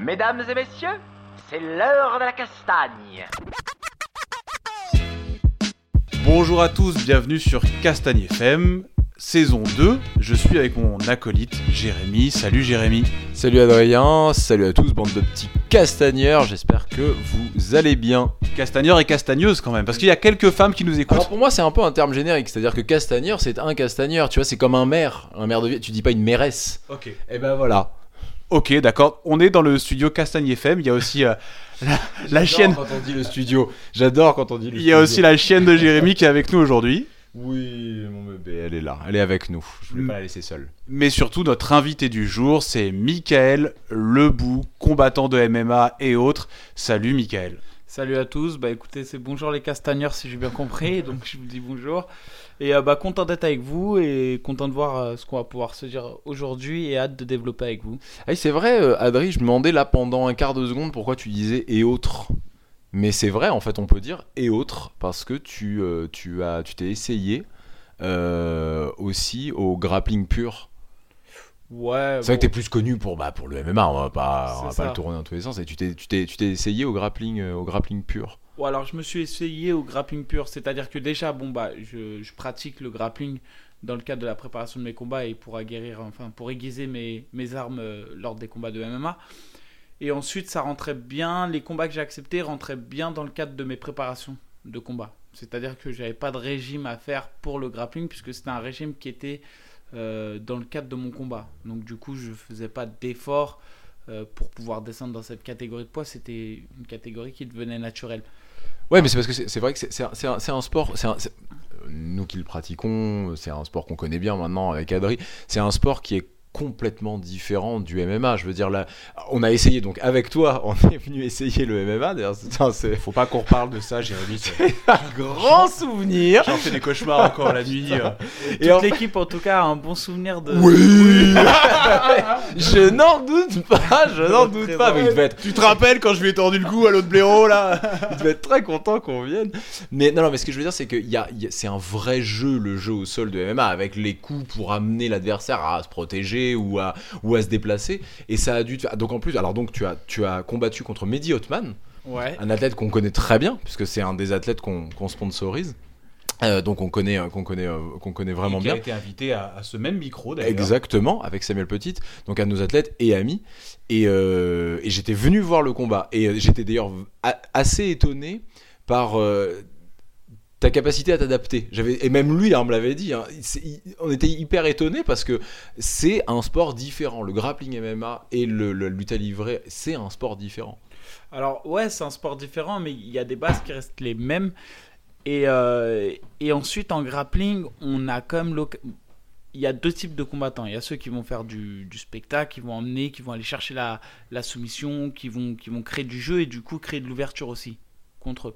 Mesdames et messieurs, c'est l'heure de la castagne. Bonjour à tous, bienvenue sur Castagne FM, saison 2. Je suis avec mon acolyte Jérémy. Salut Jérémy. Salut Adrien, salut à tous, bande de petits castagneurs, j'espère que vous allez bien. Castagneur et castagneuse quand même, parce qu'il y a quelques femmes qui nous écoutent. Alors pour moi c'est un peu un terme générique, c'est-à-dire que castagneur c'est un castagneur, tu vois, c'est comme un maire, un maire de ville, tu dis pas une mairesse. Ok. Et ben voilà. Ok, d'accord. On est dans le studio Castagne FM. Il y a aussi euh, la, la J'adore chienne. quand on dit le studio, j'adore quand on dit le Il y a studio. aussi la chienne de Jérémy qui est avec nous aujourd'hui. Oui, mon bébé, elle est là, elle est avec nous, je voulais Mm. pas la laisser seule. Mais surtout, notre invité du jour, c'est Michael Lebout, combattant de MMA et autres. Salut Michael. Salut à tous, bah écoutez, c'est bonjour les castagneurs si j'ai bien compris, donc je vous dis bonjour. Et euh, bah content d'être avec vous et content de voir euh, ce qu'on va pouvoir se dire aujourd'hui et hâte de développer avec vous. Ah oui, c'est vrai, euh, Adri, je me demandais là pendant un quart de seconde pourquoi tu disais et autres. Mais c'est vrai, en fait, on peut dire et autres parce que tu, tu as, tu t'es essayé euh, aussi au grappling pur. Ouais, C'est vrai que t'es plus connu pour, bah, pour le MMA, on va pas, on va pas le tourner dans tous les sens. Et tu t'es, tu t'es, tu t'es essayé au grappling, au grappling pur. Alors je me suis essayé au grappling pur, c'est-à-dire que déjà, bon bah je, pratique le grappling dans le cadre de la préparation de mes combats et pour aguerrir, enfin pour aiguiser mes, mes armes euh, lors des combats de MMA. Et ensuite, ça rentrait bien, les combats que j'ai acceptés rentraient bien dans le cadre de mes préparations de combat. C'est-à-dire que j'avais pas de régime à faire pour le grappling puisque c'était un régime qui était euh, dans le cadre de mon combat. Donc du coup, je faisais pas d'efforts euh, pour pouvoir descendre dans cette catégorie de poids. C'était une catégorie qui devenait naturelle. Ouais, mais c'est parce que c'est, vrai que c'est, un, sport. Nous qui le pratiquons, c'est un sport qu'on connaît bien maintenant avec Adri. C'est un sport qui est complètement différent du MMA. Je veux dire, là, on a essayé, donc avec toi, on est venu essayer le MMA. D'ailleurs, Faut pas qu'on reparle de ça, Jérémy. c'est- un grand souvenir. J'en fais des cauchemars encore la nuit. euh. Et Toute en- l'équipe, en tout cas, a un bon souvenir de. Oui Je n'en doute pas, je n'en doute pas. Mais il devait être Tu te rappelles quand je lui ai tordu le cou à l'autre blaireau là? Il devait être très content qu'on vienne. Mais non, non, mais ce que je veux dire, c'est que a, y a- c'est un vrai jeu, le jeu au sol de MMA, avec les coups pour amener l'adversaire à se protéger ou à, ou à se déplacer. Et ça a dû. te Donc en plus, alors donc tu as, tu as combattu contre Mehdi Hotman, Ouais. un athlète qu'on connaît très bien, puisque c'est un des athlètes qu'on qu'on sponsorise. Euh, donc on connaît, euh, qu'on connaît, euh, qu'on connaît vraiment qui bien. a été invité à, à ce même micro d'ailleurs. Exactement, avec Samuel Petit, donc un de nos athlètes et amis. Et, et j'étais venu voir le combat. Et j'étais d'ailleurs assez étonné par ta capacité à t'adapter. J'avais Et même lui, hein, me l'avait dit. hein, on était hyper étonné parce que c'est un sport différent. Le grappling MMA et le, lutte à livrer, c'est un sport différent. Alors, ouais, c'est un sport différent, mais il y a des bases qui restent les mêmes. Et, euh, et ensuite, en grappling, on a l'oc- Il y a deux types de combattants. Il y a ceux qui vont faire du, du spectacle, qui vont emmener, qui vont aller chercher la, la soumission, qui vont, qui vont créer du jeu et du coup créer de l'ouverture aussi contre eux.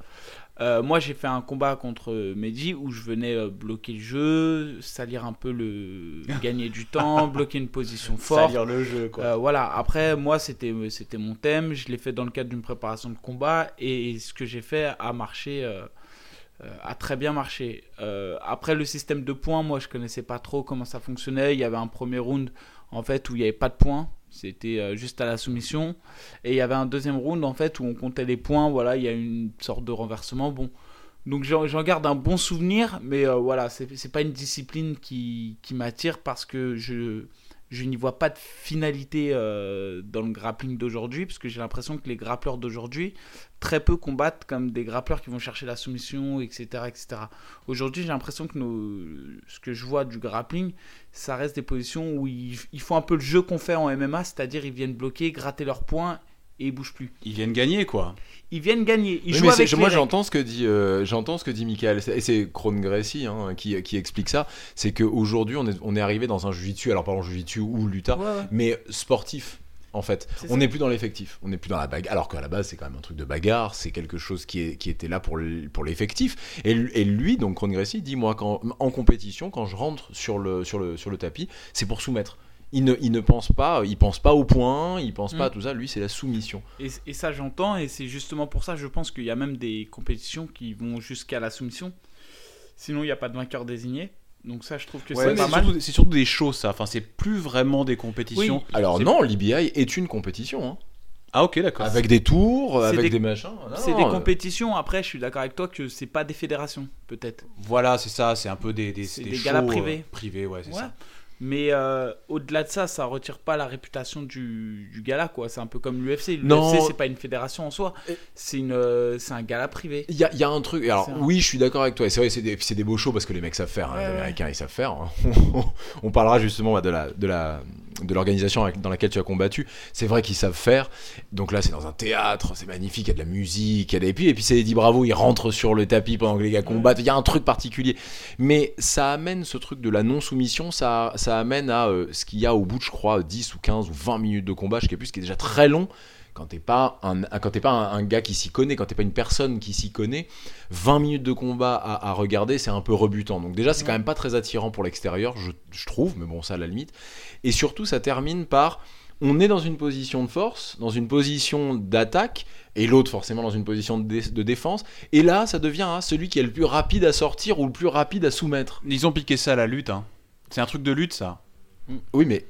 Euh, moi, j'ai fait un combat contre Mehdi où je venais euh, bloquer le jeu, salir un peu le. gagner du temps, bloquer une position forte. Salir le jeu quoi. Euh, voilà, après, moi, c'était, mon thème. Je l'ai fait dans le cadre d'une préparation de combat. Et ce que j'ai fait a marché, euh, a très bien marché. Après, le système de points, moi, je connaissais pas trop comment ça fonctionnait. Il y avait un premier round, en fait, où il n'y avait pas de points. C'était euh, juste à la soumission. Et il y avait un deuxième round, en fait, où on comptait les points. Voilà, il y a une sorte de renversement. Bon. Donc j'en garde un bon souvenir, mais euh, voilà, c'est pas une discipline qui, qui m'attire parce que je, je n'y vois pas de finalité euh, dans le grappling d'aujourd'hui, parce que j'ai l'impression que les grappleurs d'aujourd'hui, très peu combattent comme des grappleurs qui vont chercher la soumission, etc. etc. Aujourd'hui, j'ai l'impression que ce que je vois du grappling, ça reste des positions où ils, ils font un peu le jeu qu'on fait en MMA, c'est-à-dire ils viennent bloquer, gratter leurs points et ils bougent plus. Ils viennent gagner quoi. Ils viennent gagner, ils Oui, jouent mais c'est- avec moi j'entends ce que dit euh, j'entends ce que dit Michael. Et c'est Kron Gracie hein, qui, qui explique ça. C'est qu'aujourd'hui on est, on est arrivé dans un jiu-jitsu alors pardon jiu-jitsu ou luta. Ouais, ouais. mais sportif en fait. On n'est plus dans l'effectif. On n'est plus dans la bagarre. Alors qu'à la base c'est quand même un truc de bagarre. C'est quelque chose qui, est, qui était là pour le- pour l'effectif. Et, lui- et lui donc Gracie dit moi quand en compétition quand je rentre sur le sur le sur le tapis c'est pour soumettre il ne, il ne pense pas, il pense pas au point, il pense pas à Mm. tout ça. Lui, c'est la soumission. Et, et ça, j'entends, et c'est justement pour ça, je pense qu'il y a même des compétitions qui vont jusqu'à la soumission. Sinon, il n'y a pas de vainqueur désigné. Donc ça, je trouve que Ouais, c'est pas mal. surtout, c'est surtout des shows, ça. Enfin, c'est plus vraiment des compétitions. Oui. Alors non, l'IBI est une compétition. hein. Ah, ok, d'accord. Avec des tours, C'est avec des- des, machins. C'est des euh, compétitions. Après, je suis d'accord avec toi que c'est pas des fédérations, peut-être. Voilà, c'est ça. C'est un peu des, des, C'est des des shows, galas euh, privés. privés, ouais, c'est Ouais. ça. Mais euh, au-delà de ça, ça retire pas la réputation du, du gala, quoi. C'est un peu comme l'UFC. L'UFC, c'est pas une fédération en soi. C'est une, euh, c'est un gala privé. Il y a, il y a un truc. Alors, un- oui, je suis d'accord avec toi. C'est vrai, c'est des, c'est des beaux shows parce que les mecs savent faire. hein, Ouais, les ouais. Américains, ils savent faire. hein. On parlera justement de la, de la, de l'organisation dans laquelle tu as combattu. C'est vrai qu'ils savent faire. Donc là, c'est dans un théâtre, c'est magnifique. Il y a de la musique, il y a des. Et puis, et puis c'est Eddie Bravo, il rentre sur le tapis pendant que les gars combattent. Il y a un truc particulier. Mais ça amène ce truc de la non-soumission. Ça, ça amène à euh, ce qu'il y a au bout de, je crois, 10 ou 15 ou 20 minutes de combat, je sais plus, ce qui est déjà très long quand t'es pas un, quand t'es pas un, un gars qui s'y connaît, quand t'es pas une personne qui s'y connaît, 20 minutes de combat à, à regarder, c'est un peu rebutant. Donc déjà, c'est quand même pas très attirant pour l'extérieur, je, je trouve, mais bon, ça à la limite. Et surtout, ça termine par, on est dans une position de force, dans une position d'attaque, et l'autre forcément dans une position de, dé- de défense. Et là, ça devient hein, celui qui est le plus rapide à sortir ou le plus rapide à soumettre. Ils ont piqué ça à la lutte. Hein. C'est un truc de lutte, ça. Oui, mais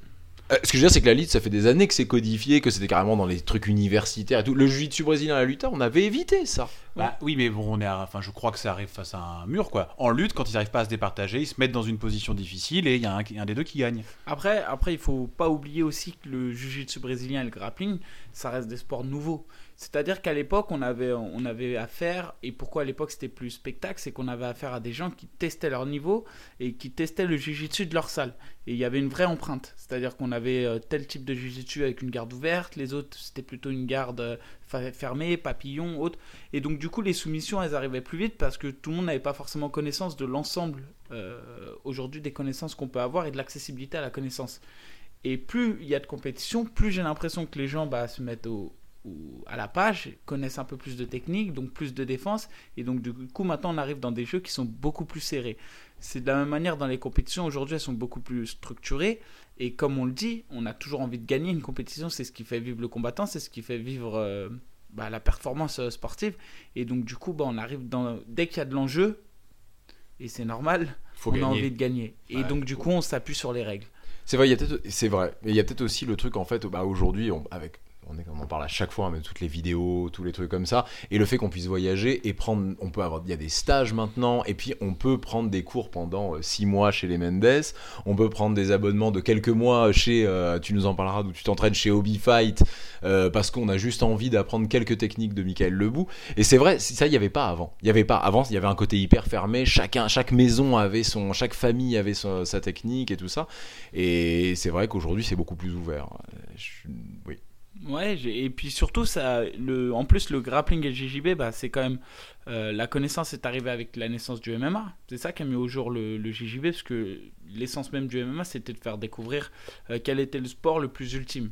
euh, ce que je veux dire, c'est que la lutte, ça fait des années que c'est codifié, que c'était carrément dans les trucs universitaires et tout. Le jiu-jitsu brésilien à la lutte, on avait évité ça. Bah, oui, mais bon, on est à- enfin, je crois que ça arrive face à un mur, quoi. En lutte, quand ils n'arrivent pas à se départager, ils se mettent dans une position difficile et il y a un, un des deux qui gagne. Après, après, il faut pas oublier aussi que le jiu-jitsu brésilien et le grappling, ça reste des sports nouveaux. C'est-à-dire qu'à l'époque, on avait, on avait affaire, et pourquoi à l'époque c'était plus spectacle, c'est qu'on avait affaire à des gens qui testaient leur niveau et qui testaient le jiu-jitsu de leur salle. Et il y avait une vraie empreinte. C'est-à-dire qu'on avait euh, tel type de jiu-jitsu avec une garde ouverte, les autres c'était plutôt une garde euh, fermée, papillon, autre. Et donc du coup, les soumissions, elles arrivaient plus vite parce que tout le monde n'avait pas forcément connaissance de l'ensemble euh, aujourd'hui des connaissances qu'on peut avoir et de l'accessibilité à la connaissance. Et plus il y a de compétition, plus j'ai l'impression que les gens bah, se mettent au, au- à la page, connaissent un peu plus de technique, donc plus de défense. Et donc du coup, maintenant, on arrive dans des jeux qui sont beaucoup plus serrés. C'est de la même manière dans les compétitions, aujourd'hui, elles sont beaucoup plus structurées. Et comme on le dit, on a toujours envie de gagner une compétition, c'est ce qui fait vivre le combattant, c'est ce qui fait vivre euh, bah, la performance euh, sportive. Et donc du coup, bah, on arrive dans... dès qu'il y a de l'enjeu, et c'est normal, Faut on gagner. a envie de gagner. Et Ouais, donc du coup, on s'appuie sur les règles. C'est vrai, il y a peut-être, c'est vrai, mais il y a peut-être aussi le truc en fait, bah, aujourd'hui, avec, on, en parle à chaque fois, mais toutes les vidéos, tous les trucs comme ça, et le fait qu'on puisse voyager et prendre, on peut avoir, il y a des stages maintenant, et puis on peut prendre des cours pendant 6 mois chez les Mendes, on peut prendre des abonnements de quelques mois chez, euh, tu nous en parleras, d'où tu t'entraînes chez Hobby Fight, euh, parce qu'on a juste envie d'apprendre quelques techniques de Michael Lebou. Et c'est vrai, ça, il n'y avait pas avant. Il y avait pas. Avant, il y avait un côté hyper fermé. Chacun, chaque maison avait son, chaque famille avait sa technique et tout ça. Et c'est vrai qu'aujourd'hui, c'est beaucoup plus ouvert. Euh, oui. Ouais, et puis surtout, ça, le, en plus, le grappling et le JJB, bah, c'est quand même. euh, la connaissance est arrivée avec la naissance du MMA. C'est ça qui a mis au jour le, le JJB, parce que l'essence même du MMA, c'était de faire découvrir euh, quel était le sport le plus ultime.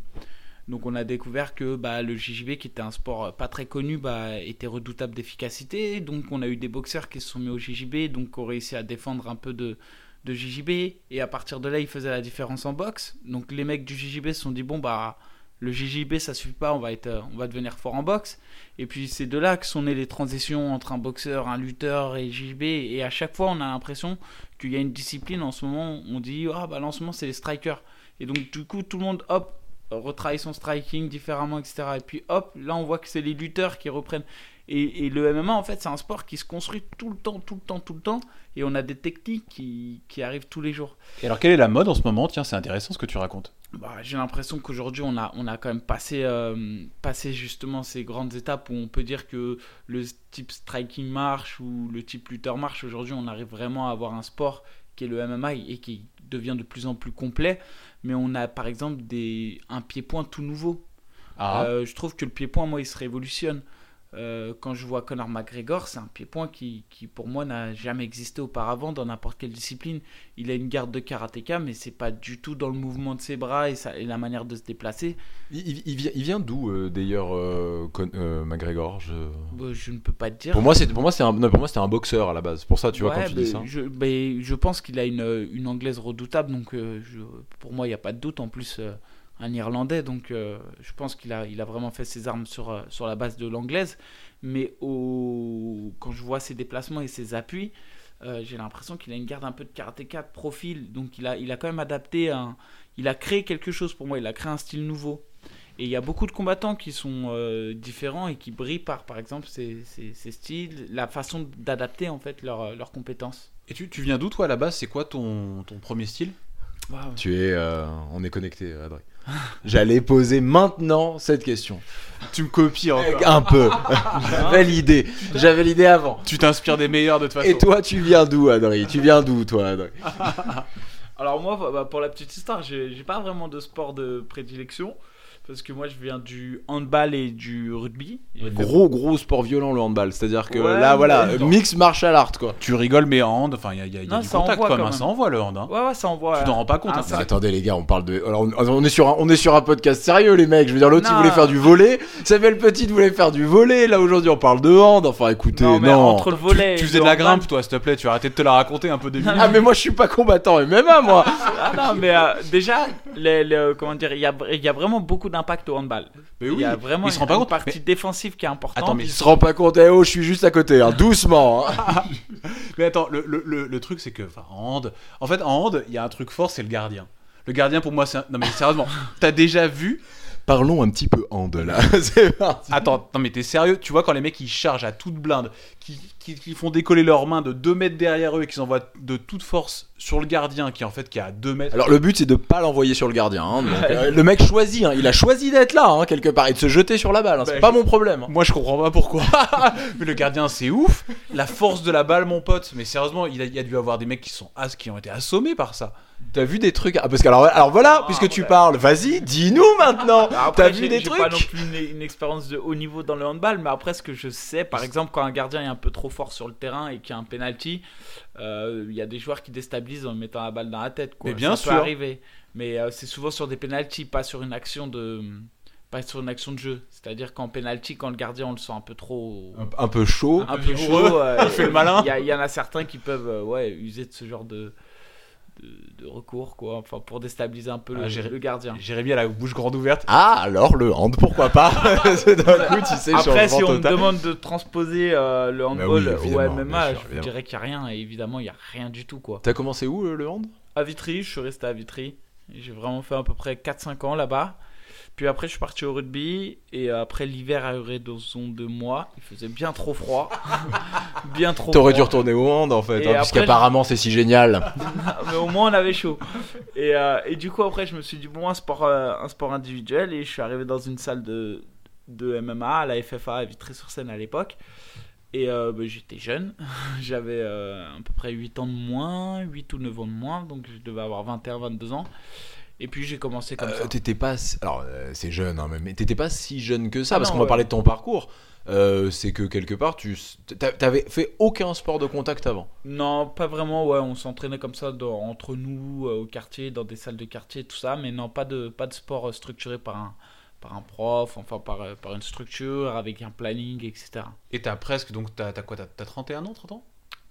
Donc on a découvert que bah, le JJB, qui était un sport pas très connu, bah, était redoutable d'efficacité. Donc on a eu des boxeurs qui se sont mis au JJB, donc qui ont réussi à défendre un peu de, de JJB. Et à partir de là, ils faisaient la différence en boxe. Donc les mecs du JJB se sont dit, bon, bah le JJB ça suffit pas, on va, être, euh, on va devenir fort en boxe. Et puis c'est de là que sont nées les transitions entre un boxeur, un lutteur et JJB. Et à chaque fois, on a l'impression qu'il y a une discipline en ce moment, on dit, ah bah là, en ce moment c'est les strikers. Et donc du coup, tout le monde, hop, retravaille son striking différemment, etc. Et puis hop, là on voit que c'est les lutteurs qui reprennent. Et, le MMA, en fait, c'est un sport qui se construit tout le temps, tout le temps, tout le temps. Et on a des techniques qui, qui arrivent tous les jours. Et alors, quelle est la mode en ce moment? Tiens, c'est intéressant ce que tu racontes. Bah, j'ai l'impression qu'aujourd'hui, on a, on a quand même passé, euh, passé justement ces grandes étapes où on peut dire que le type striking marche ou le type lutteur marche. Aujourd'hui, on arrive vraiment à avoir un sport qui est le MMA et qui devient de plus en plus complet. Mais on a par exemple des, un pied-point tout nouveau. Ah, Euh, je trouve que le pied-point, moi, il se révolutionne. Euh, quand je vois Conor McGregor, c'est un pied-point qui, qui, pour moi, n'a jamais existé auparavant dans n'importe quelle discipline. Il a une garde de karatéka, mais c'est pas du tout dans le mouvement de ses bras et, sa- et la manière de se déplacer. Il, il- il vient, il vient d'où euh, d'ailleurs, euh, euh, McGregor? Je... Bah, je ne peux pas te dire. Pour moi, c'est, pour moi, c'est un, non, pour moi, c'était un boxeur à la base. Pour ça, tu vois, quand tu dis ça. Je, mais je pense qu'il a une, une anglaise redoutable, donc je- pour moi, il n'y a pas de doute. En plus, un Irlandais, donc euh, je pense qu'il a, il a vraiment fait ses armes sur, euh, sur la base de l'anglaise. Mais au, quand je vois ses déplacements et ses appuis, euh, j'ai l'impression qu'il a une garde un peu de karatéka de profil. Donc il a, il a quand même adapté un. Il a créé quelque chose pour moi, il a créé un style nouveau. Et il y a beaucoup de combattants qui sont euh, différents et qui brillent par, par exemple, ces, ces- ces styles, la façon d'adapter en fait leurs leurs compétences. Et tu, tu viens d'où toi à la base? C'est quoi ton, ton premier style? Tu es, euh, on est connecté, Adrien. J'allais poser maintenant cette question. Tu me copies encore. Un peu. J'avais l'idée. J'avais l'idée avant. Tu t'inspires des meilleurs de toute façon. Et toi, tu viens d'où, Adrien Tu viens d'où, toi, Adrien Alors moi, bah, pour la petite histoire, j'ai j'ai pas vraiment de sport de prédilection. Parce que moi, je viens du handball et du rugby. Fait- Gros, gros sport violent, le handball. C'est-à-dire que Ouais, là, voilà, mais- mix martial art, quoi. Tu rigoles, mais en hand, enfin, il y a, il y a- y a Non, du ça contact quand quand même. même. Ça envoie le hand. hein. Ouais, ouais, ça envoie. Tu t'en rends pas compte. Ah, hein. ça- Mais attendez, les gars, on parle de. Alors, on, est sur un, on est sur un podcast sérieux, les mecs. Je veux dire, l'autre, il voulait faire du volet. Samuel Petit voulait faire du volet. Là, aujourd'hui, on parle de hand. Enfin, écoutez, non, non. entre le volet Tu et faisais de la grimpe, toi, s'il te plaît. Tu vas arrêter de te la raconter un peu de Ah, mais moi, je suis pas combattant MMA, moi. Ah non, mais euh, déjà, les, comment dire, il y a, il y a vraiment beaucoup d'impact au handball. Mais Il oui. y a vraiment il se rend une, pas une compte. partie Mais- défensive qui est importante. Attends, mais Il se rend pas compte. Eh oh, je suis juste à côté, hein. doucement. hein. Mais attends, le, le, le, le truc c'est que, en hand, en fait, en hand, il y a un truc fort, c'est le gardien. Le gardien, pour moi, c'est un... Non, mais sérieusement, t'as déjà vu Parlons un petit peu hand, là. C'est parti. Attends, non, mais t'es sérieux? Tu vois, quand les mecs ils chargent à toute blinde, qui, qui, qui font décoller leurs mains de 2 mètres derrière eux et qu'ils envoient de toute force sur le gardien qui, en fait, qui est à 2 mètres. Alors le but c'est de pas l'envoyer sur le gardien. hein, donc, euh, le mec choisit, hein, il a choisi d'être là hein, quelque part et de se jeter sur la balle. hein, c'est Bah, pas je- mon problème. Moi, je comprends pas pourquoi. mais le gardien, c'est ouf. La force de la balle, mon pote. Mais sérieusement, il a, il y a dû avoir des mecs qui, sont as- qui ont été assommés par ça. T'as vu des trucs? Ah, parce que alors, alors voilà, Ah, puisque tu parles, vas-y, dis-nous maintenant. T'as vu j'ai- des j'ai trucs? pas non plus une, une expérience de haut niveau dans le handball, mais après, ce que je sais, par exemple, quand un gardien est un peu trop fort sur le terrain et qu'il y a un penalty, euh, il y a des joueurs qui déstabilisent en mettant la balle dans la tête. Quoi. Mais bien Ça sûr. peut arriver. Mais euh, c'est souvent sur des penalties, pas sur une action de. Pas sur une action de jeu. C'est-à-dire qu'en penalty, quand le gardien on le sent un peu trop. un, un peu chaud. un peu vigoureux, chaud, euh, il fait le malin. Il y, y en a certains qui peuvent ouais, user de ce genre de, de, de recours quoi, enfin, pour déstabiliser un peu Ah, le, j'ai- le gardien. Jérémy a la bouche grande ouverte. Ah alors le hand, pourquoi pas? C'est D'un coup, tu sais, Après, si on me demande de transposer euh, le Bah handball oui, au MMA, sûr, je dirais qu'il n'y a rien. Et évidemment, il n'y a rien du tout. quoi. T'as commencé où euh, le hand? À Vitry, je suis resté à Vitry. J'ai vraiment fait à peu près 4-5 ans là-bas. Puis après, je suis parti au rugby. Et après, l'hiver a duré dans son deux mois. Il faisait bien trop froid. bien trop T'aurais dû retourner au hand en fait, hein, puisqu'apparemment c'est si génial. mais au moins on avait chaud. Et, euh, et du coup après je me suis dit bon un sport, euh, un sport individuel et je suis arrivé dans une salle de, de MMA à la FFA à Vitry-sur-Seine à l'époque. Et euh, bah, j'étais jeune, j'avais euh, à peu près 8 ans de moins, 8 ou 9 ans de moins, donc je devais avoir 21-22 ans. Et puis j'ai commencé comme Euh, ça. t'étais pas, alors euh, c'est jeune, hein, mais t'étais pas si jeune que ça, Ah parce non, qu'on va parler de ton parcours. Euh, c'est que quelque part, tu t'a- t'avais fait aucun sport de contact avant. Non, pas vraiment, ouais, on s'entraînait comme ça dans- entre nous, euh, au quartier, dans des salles de quartier, tout ça, mais non, pas de, pas de sport structuré par un, par un prof, enfin par, par une structure, avec un planning, etc. Et t'as presque, donc t'as t'as quoi T'as t'as 31 ans, 30 ans?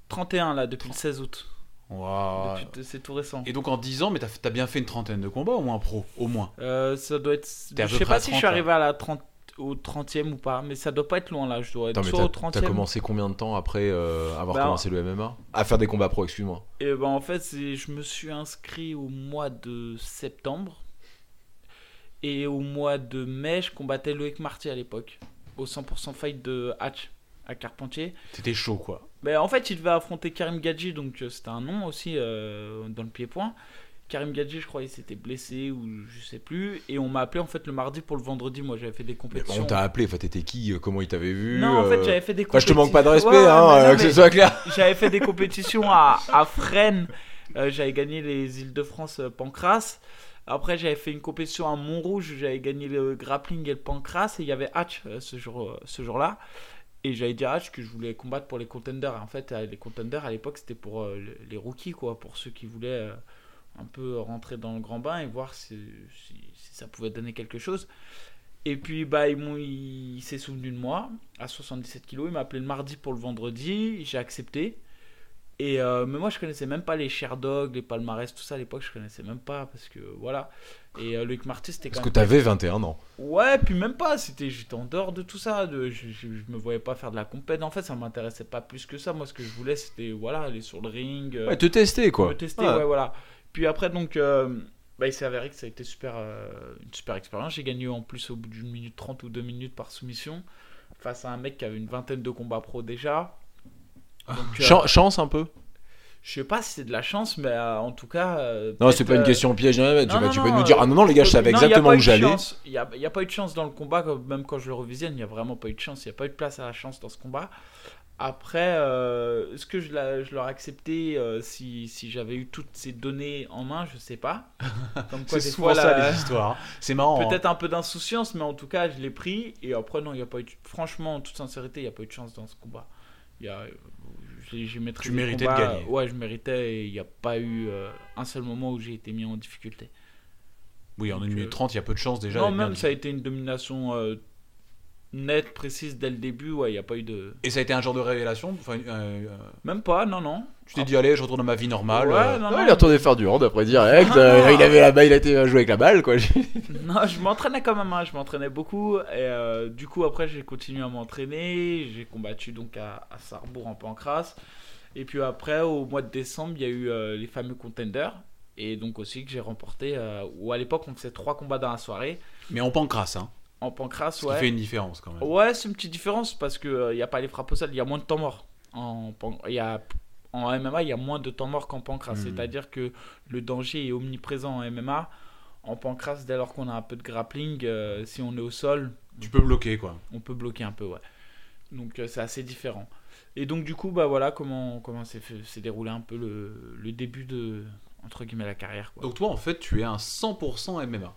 31 là, depuis le 16 août. Depuis- C'est tout récent. Et donc en 10 ans, mais t'as t'as bien fait une trentaine de combats au moins pro, au moins. Euh, ça doit être. T'es Je sais pas si je 30, suis arrivé à la 30, au 30e ou pas, mais ça doit pas être loin là. Je dois être Attends, mais soit t'as- au t'as 30e. commencé combien de temps après euh, avoir Bah, commencé le MMA À faire des combats pro, excuse-moi. Et ben en fait, c'est- je me suis inscrit au mois de septembre. Et au mois de mai, je combattais Loïc Marty à l'époque. Au 100% fight de Hatch à Carpentier. C'était chaud quoi. Mais en fait, il devait affronter Karim Gadji, donc euh, c'était un nom aussi euh, dans le pied-point. Karim Gadji, je crois, il s'était blessé ou je sais plus. Et on m'a appelé en fait le mardi pour le vendredi. Moi, j'avais fait des Mais compétitions. on t'a appelé, enfin t'étais qui euh, Comment il t'avait vu non, en fait, j'avais fait des Enfin, je te compétitions. manque pas de respect, Ouais, hein, mais non, euh, que mais ce soit clair. J'avais fait des compétitions à, à Fresnes. Euh, j'avais gagné les Îles-de-France Pancras. Après, j'avais fait une compétition à Montrouge j'avais gagné le grappling et le pancras. Et il y avait Hatch ce jour, euh, ce jour-là. Et j'avais dit à Hatch que je voulais combattre pour les contenders. En fait, les contenders à l'époque, c'était pour euh, le- les rookies, quoi. Pour ceux qui voulaient euh, un peu rentrer dans le grand bain et voir si, ça pouvait donner quelque chose. Et puis, bah, il, il s'est souvenu de moi à 77 kilos. Il m'a appelé le mardi pour le vendredi. J'ai accepté. Et euh, mais moi je connaissais même pas les Sherdog, les palmarès, tout ça à l'époque je connaissais même pas parce que voilà. Et euh, Loïc Marty c'était quand Parce que t'avais 21 ans. Ouais, puis même pas, c'était j'étais en dehors de tout ça, de, je, je, je me voyais pas faire de la compète. En fait, ça m'intéressait pas plus que ça. Moi ce que je voulais c'était voilà, aller sur le ring. euh, Ouais, te tester quoi. me tester, Ouais. ouais, voilà. Puis après, donc, euh, bah, il s'est avéré que ça a été super, une super expérience. J'ai gagné en plus au bout d'une minute trente ou deux minutes par soumission face à un mec qui avait une vingtaine de combats pro déjà. Donc, euh, Chan- chance un peu je sais pas si c'est de la chance, mais euh, en tout cas. euh, Non, c'est pas une euh, question piège. hein, Tu, non, vas- non, tu peux non, nous dire euh, Ah non, non, les gars, je savais non, exactement où j'allais. chance. Il n'y a, il y a pas eu de chance dans le combat, même quand je le revisionne, il n'y a vraiment pas eu de chance. Il n'y a pas eu de place à la chance dans ce combat. Après, euh, est-ce que je, l'a- je l'aurais accepté euh, si, si j'avais eu toutes ces données en main? Je sais pas. Comme quoi, C'est des souvent fois, ça la- les histoires. C'est marrant. hein. Peut-être un peu d'insouciance, mais en tout cas, je l'ai pris. Et après, non, il n'y a pas eu. de- Franchement, en toute sincérité, il n'y a pas eu de chance dans ce combat. Il y a, j'ai, Tu méritais de gagner. Ouais, je méritais. Et il n'y a pas eu euh, un seul moment où j'ai été mis en difficulté. Oui, en Donc, 1 minute euh, 30, il y a peu de chance déjà. non, même ça a été une domination euh, nette, précise dès le début. Ouais, il n'y a pas eu de. Et ça a été un genre de révélation enfin, euh, euh, Même pas, non, non. Tu t'es dit, allez, je retourne à ma vie normale. Ouais, euh, non, non. il est retourné faire du hand après direct. Ah, euh, il avait la balle, il a été jouer avec la balle quoi. Non, je m'entraînais quand même, hein, je m'entraînais beaucoup. Et euh, du coup, après, j'ai continué à m'entraîner. J'ai combattu donc à, à Sarrebourg en Pancras. Et puis après, au mois de décembre, il y a eu euh, les fameux contenders. Et donc aussi que j'ai remporté. euh, où à l'époque, on faisait trois combats dans la soirée. Mais en pancrasse, hein. En Pancras, Ce ouais. qui fait une différence quand même. Ouais, c'est une petite différence parce qu'il n'y a pas les frappes au sol, il y a moins de temps mort. En, y a, en MMA, il y a moins de temps mort qu'en pancras. Mhm. C'est-à-dire que le danger est omniprésent en MMA. En pancras, dès lors qu'on a un peu de grappling, euh, si on est au sol, Tu peux bloquer quoi. on peut bloquer un peu, ouais. Donc euh, c'est assez différent. Et donc du coup, bah voilà comment comment s'est déroulé un peu le, le début de entre guillemets la carrière. Quoi. Donc toi, en fait, tu es un 100% MMA.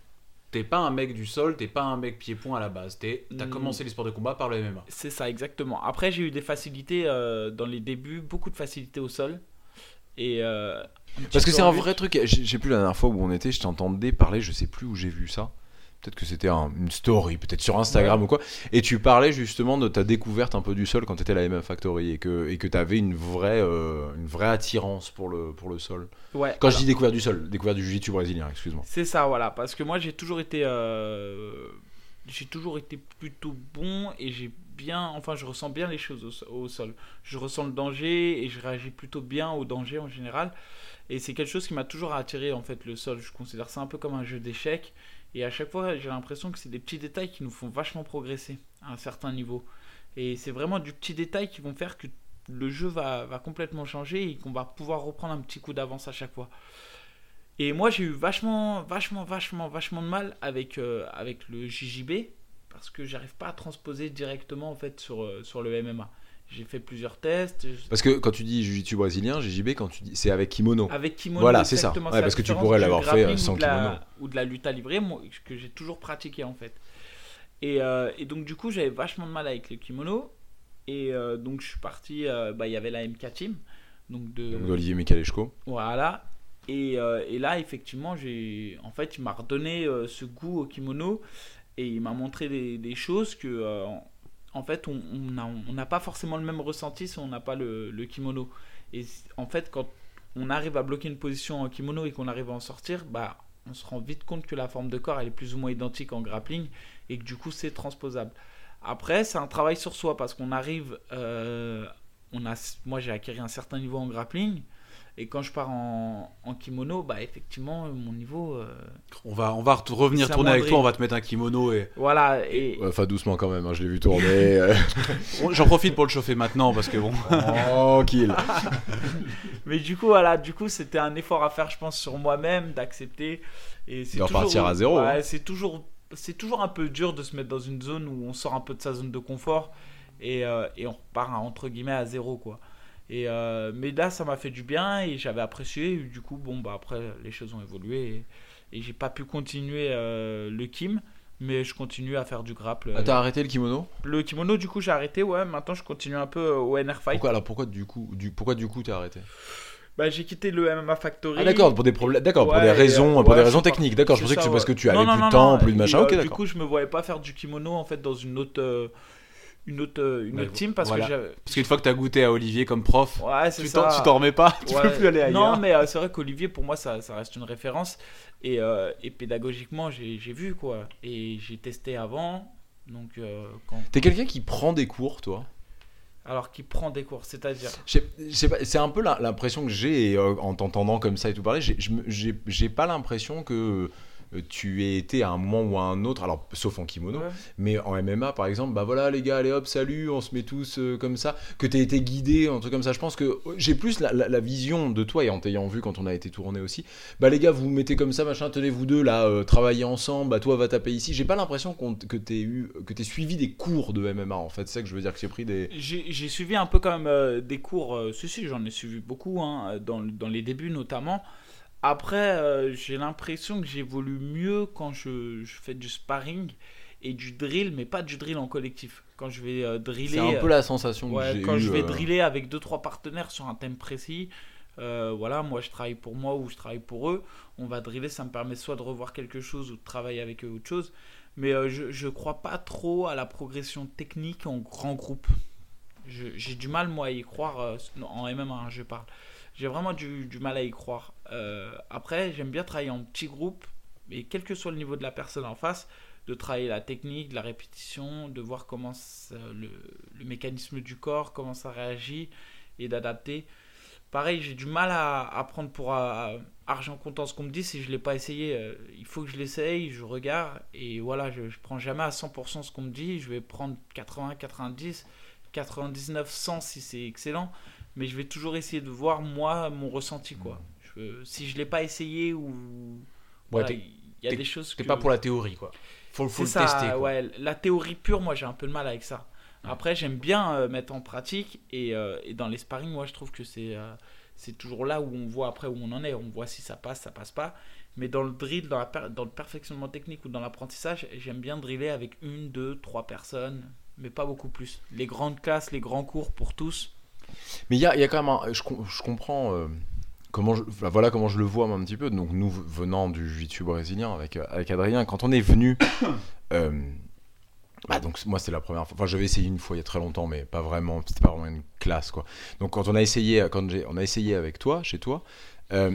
T'es pas un mec du sol, t'es pas un mec pied-point à la base. T'es- T'as Mm. commencé les sports de combat par le MMA. C'est ça, exactement. Après, j'ai eu des facilités euh, dans les débuts, beaucoup de facilités au sol. Et euh, Parce que c'est un vrai truc. Sais plus la dernière fois où on était, je t'entendais parler, je sais plus où j'ai vu ça. Peut-être que c'était un- une story, peut-être sur Instagram ou quoi. Et tu parlais justement de ta découverte un peu du sol quand tu étais à la MMA Factory et que et que tu avais une vraie euh, une vraie attirance pour le pour le sol. Ouais, Quand je dis découverte du sol, découverte du jiu-jitsu brésilien, excuse-moi. C'est ça, voilà. Parce que moi, j'ai toujours été. euh, J'ai toujours été plutôt bon et j'ai bien. Enfin, je ressens bien les choses au, au sol. Je ressens le danger et je réagis plutôt bien au danger en général. Et c'est quelque chose qui m'a toujours attiré, en fait, le sol. Je considère ça un peu comme un jeu d'échecs. Et à chaque fois, j'ai l'impression que c'est des petits détails qui nous font vachement progresser à un certain niveau. Et c'est vraiment du petit détail qui vont faire que le jeu va, complètement changer et qu'on va pouvoir reprendre un petit coup d'avance à chaque fois. Et moi, j'ai eu vachement, vachement, vachement, vachement de mal avec, euh, le JJB parce que j'arrive pas à transposer directement en fait sur, euh, sur le MMA. J'ai fait plusieurs tests Parce que quand tu dis jiu-jitsu brésilien, JJB quand tu dis c'est avec kimono. avec kimono. Voilà, c'est ça. Ouais, parce que tu pourrais l'avoir fait, euh, sans ou la- kimono. Ou de la lutte à livrer, moi, que j'ai toujours pratiqué en fait. Et, euh, et donc du coup, j'avais vachement de mal avec le kimono. Et euh, donc je suis parti, euh, bah, il y avait la MK Team. Donc de, d'Olivier Michaleshko. Voilà. Et, et là, effectivement, j'ai, en fait, il m'a redonné ce goût au kimono et il m'a montré des, des choses que, en- fait, on n'a pas forcément le même ressenti si on n'a pas le, kimono. Et en fait, quand on arrive à bloquer une position en kimono et qu'on arrive à en sortir, bah, on se rend vite compte que la forme de corps elle est plus ou moins identique en grappling et que du coup c'est transposable. Après, c'est un travail sur soi parce qu'on arrive, euh, on a, moi j'ai acquis un certain niveau en grappling et quand je pars en, en kimono, bah effectivement mon niveau, euh, On va, on va revenir tourner avec toi, on va te mettre un kimono et. voilà et Ouais, Enfin doucement quand même, hein, je l'ai vu tourner. euh, J'en profite pour le chauffer maintenant parce que bon. Tranquille. mais du coup voilà, du coup c'était un effort à faire je pense sur moi-même d'accepter et c'est De toujours- repartir à zéro, ouais, hein. c'est toujours c'est toujours un peu dur de se mettre dans une zone où on sort un peu de sa zone de confort et, euh, et on repart à, entre guillemets à zéro quoi. Et euh, mais là ça m'a fait du bien et j'avais apprécié. Et du coup bon bah après les choses ont évolué et, et j'ai pas pu continuer euh, le kim mais je continue à faire du grapple. Ah, T'as arrêté le kimono? Le kimono du coup j'ai arrêté ouais. Maintenant je continue un peu euh, au NR Fight. Pourquoi alors pourquoi du coup du pourquoi du coup t'as arrêté? Bah j'ai quitté le MMA Factory. Ah d'accord pour des problèmes d'accord pour des raisons euh, pour ouais, des raisons techniques. D'accord je pensais que c'est parce que tu avais Non, non, plus de temps non, plus de machin. Du coup, je me voyais pas faire du kimono en fait dans une autre, une autre, euh, une autre team parce voilà. que j'avais. Parce qu'une fois que t'as goûté à Olivier comme prof, Ouais, tu t'en tu remets pas, tu Ouais. peux plus aller ailleurs. Non, mais euh, c'est vrai qu'Olivier, pour moi, ça, ça reste une référence. Et, euh, et pédagogiquement, j'ai vu quoi. Et j'ai testé avant. Donc, euh, quand... T'es quelqu'un qui prend des cours, toi? Alors qu'il prend des cours, c'est-à-dire. C'est un peu l'impression que j'ai en t'entendant comme ça et tout parler. j'ai- pas l'impression que tu aies été à un moment ou à un autre, alors sauf en kimono, Ouais. mais en MMA par exemple, bah voilà les gars, allez hop, salut, on se met tous euh, comme ça, que t'aies été guidé, un truc comme ça. Je pense que euh, j'ai plus la, la- la vision de toi et en t'ayant vu quand on a été tourné aussi. Bah les gars, vous vous mettez comme ça, machin, tenez vous deux là, euh, travaillez ensemble, bah toi va taper ici. J'ai pas l'impression que t'aies eu, que t'aies suivi des cours de MMA en fait. C'est ça que je veux dire que j'ai pris des. J'ai suivi un peu quand même euh, des cours, euh, si, si, j'en ai suivi beaucoup, hein, dans, dans les débuts notamment. Après, euh, j'ai l'impression que j'évolue mieux quand je, je fais du sparring et du drill, mais pas du drill en collectif. Quand je vais euh, driller. C'est un peu la sensation que j'ai quand je vais euh, driller avec deux trois partenaires sur un thème précis, euh, voilà, moi je travaille pour moi ou je travaille pour eux. On va driller, ça me permet soit de revoir quelque chose ou de travailler avec eux autre chose. Mais euh, je je crois pas trop à la progression technique en grand groupe. J'ai du mal moi à y croire euh, en MMA, hein, je parle. J'ai vraiment du, mal à y croire. Euh, après, j'aime bien travailler en petits groupes, et quel que soit le niveau de la personne en face, de travailler la technique, la répétition, de voir comment le, mécanisme du corps, comment ça réagit et d'adapter. Pareil, j'ai du mal à, prendre pour argent comptant ce qu'on me dit si je ne l'ai pas essayé. euh, il faut que je l'essaye, je regarde et voilà, je ne prends jamais à 100% ce qu'on me dit. Je vais prendre 80, 90, 99, 100 si c'est excellent. Mais je vais toujours essayer de voir moi mon ressenti quoi. Je- si je l'ai pas essayé ou il y a des choses que pas pour la théorie, quoi. Faut, faut le ça, tester. quoi. ouais. La théorie pure, moi j'ai un peu de mal avec ça. Après, j'aime bien euh, mettre en pratique et, euh, et dans les sparring, moi je trouve que c'est euh, c'est toujours là où on voit après où on en est. On voit si ça passe, ça passe pas. Mais dans le drill, dans, la per- dans le perfectionnement technique ou dans l'apprentissage, j'aime bien driller avec une, deux, trois personnes, mais pas beaucoup plus. Les grandes classes, les grands cours pour tous. Mais il y a, y a quand même un, je, je comprends euh, comment voilà comment je le vois moi, un petit peu. Donc nous venant du jiu-jitsu brésilien avec, euh, avec Adrien, quand on est venu, euh, bah donc moi c'était la première fois. Enfin j'avais essayé une fois il y a très longtemps, mais pas vraiment. C'était pas vraiment une classe quoi. Donc quand on a essayé, quand on a essayé avec toi, chez toi, à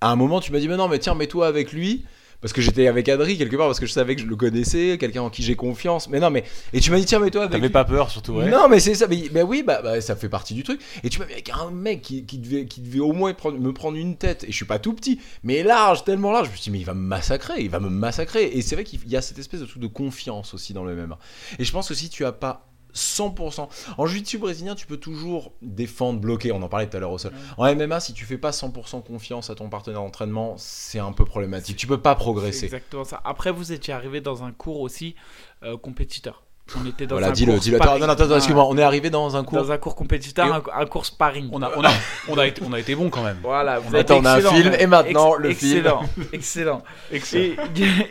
un moment tu m'as dit mais non mais tiens mets-toi avec lui. Parce que j'étais avec Adri quelque part, parce que je savais que je le connaissais, quelqu'un en qui j'ai confiance. Mais non, mais. Et tu m'as dit, tiens, mets-toi avec T'avais pas peur, surtout, ouais. Non, mais c'est ça. Mais, mais oui, bah, bah, ça fait partie du truc. Et tu m'as mis avec un mec qui, qui devait, qui devait au moins prendre, me prendre une tête. Et je suis pas tout petit, mais large, tellement large. Je me suis dit, mais il va me massacrer, il va me massacrer. Et c'est vrai qu'il y a cette espèce de truc de confiance aussi dans le MMA. Et je pense que si tu as pas 100%. En jiu-jitsu brésilien, tu peux toujours défendre, bloquer. On en parlait tout à l'heure au sol. En MMA, si tu fais pas 100% confiance à ton partenaire d'entraînement, c'est un peu problématique. Tu peux pas progresser. exactement ça. Après, vous étiez arrivé dans un cours aussi euh, compétiteur. On était dans Voilà, un dis-le, cours dis-le. Attends, sparring. non, non, attends, Ouais. excuse-moi. On est arrivé dans un cours. Dans un cours compétiteur, un, un cours sparring. On a, on, a, on, a été, on a été bon quand même. Voilà, vous Attends, on a un excellent, film, et maintenant, le film. excellent, Excellent, excellent.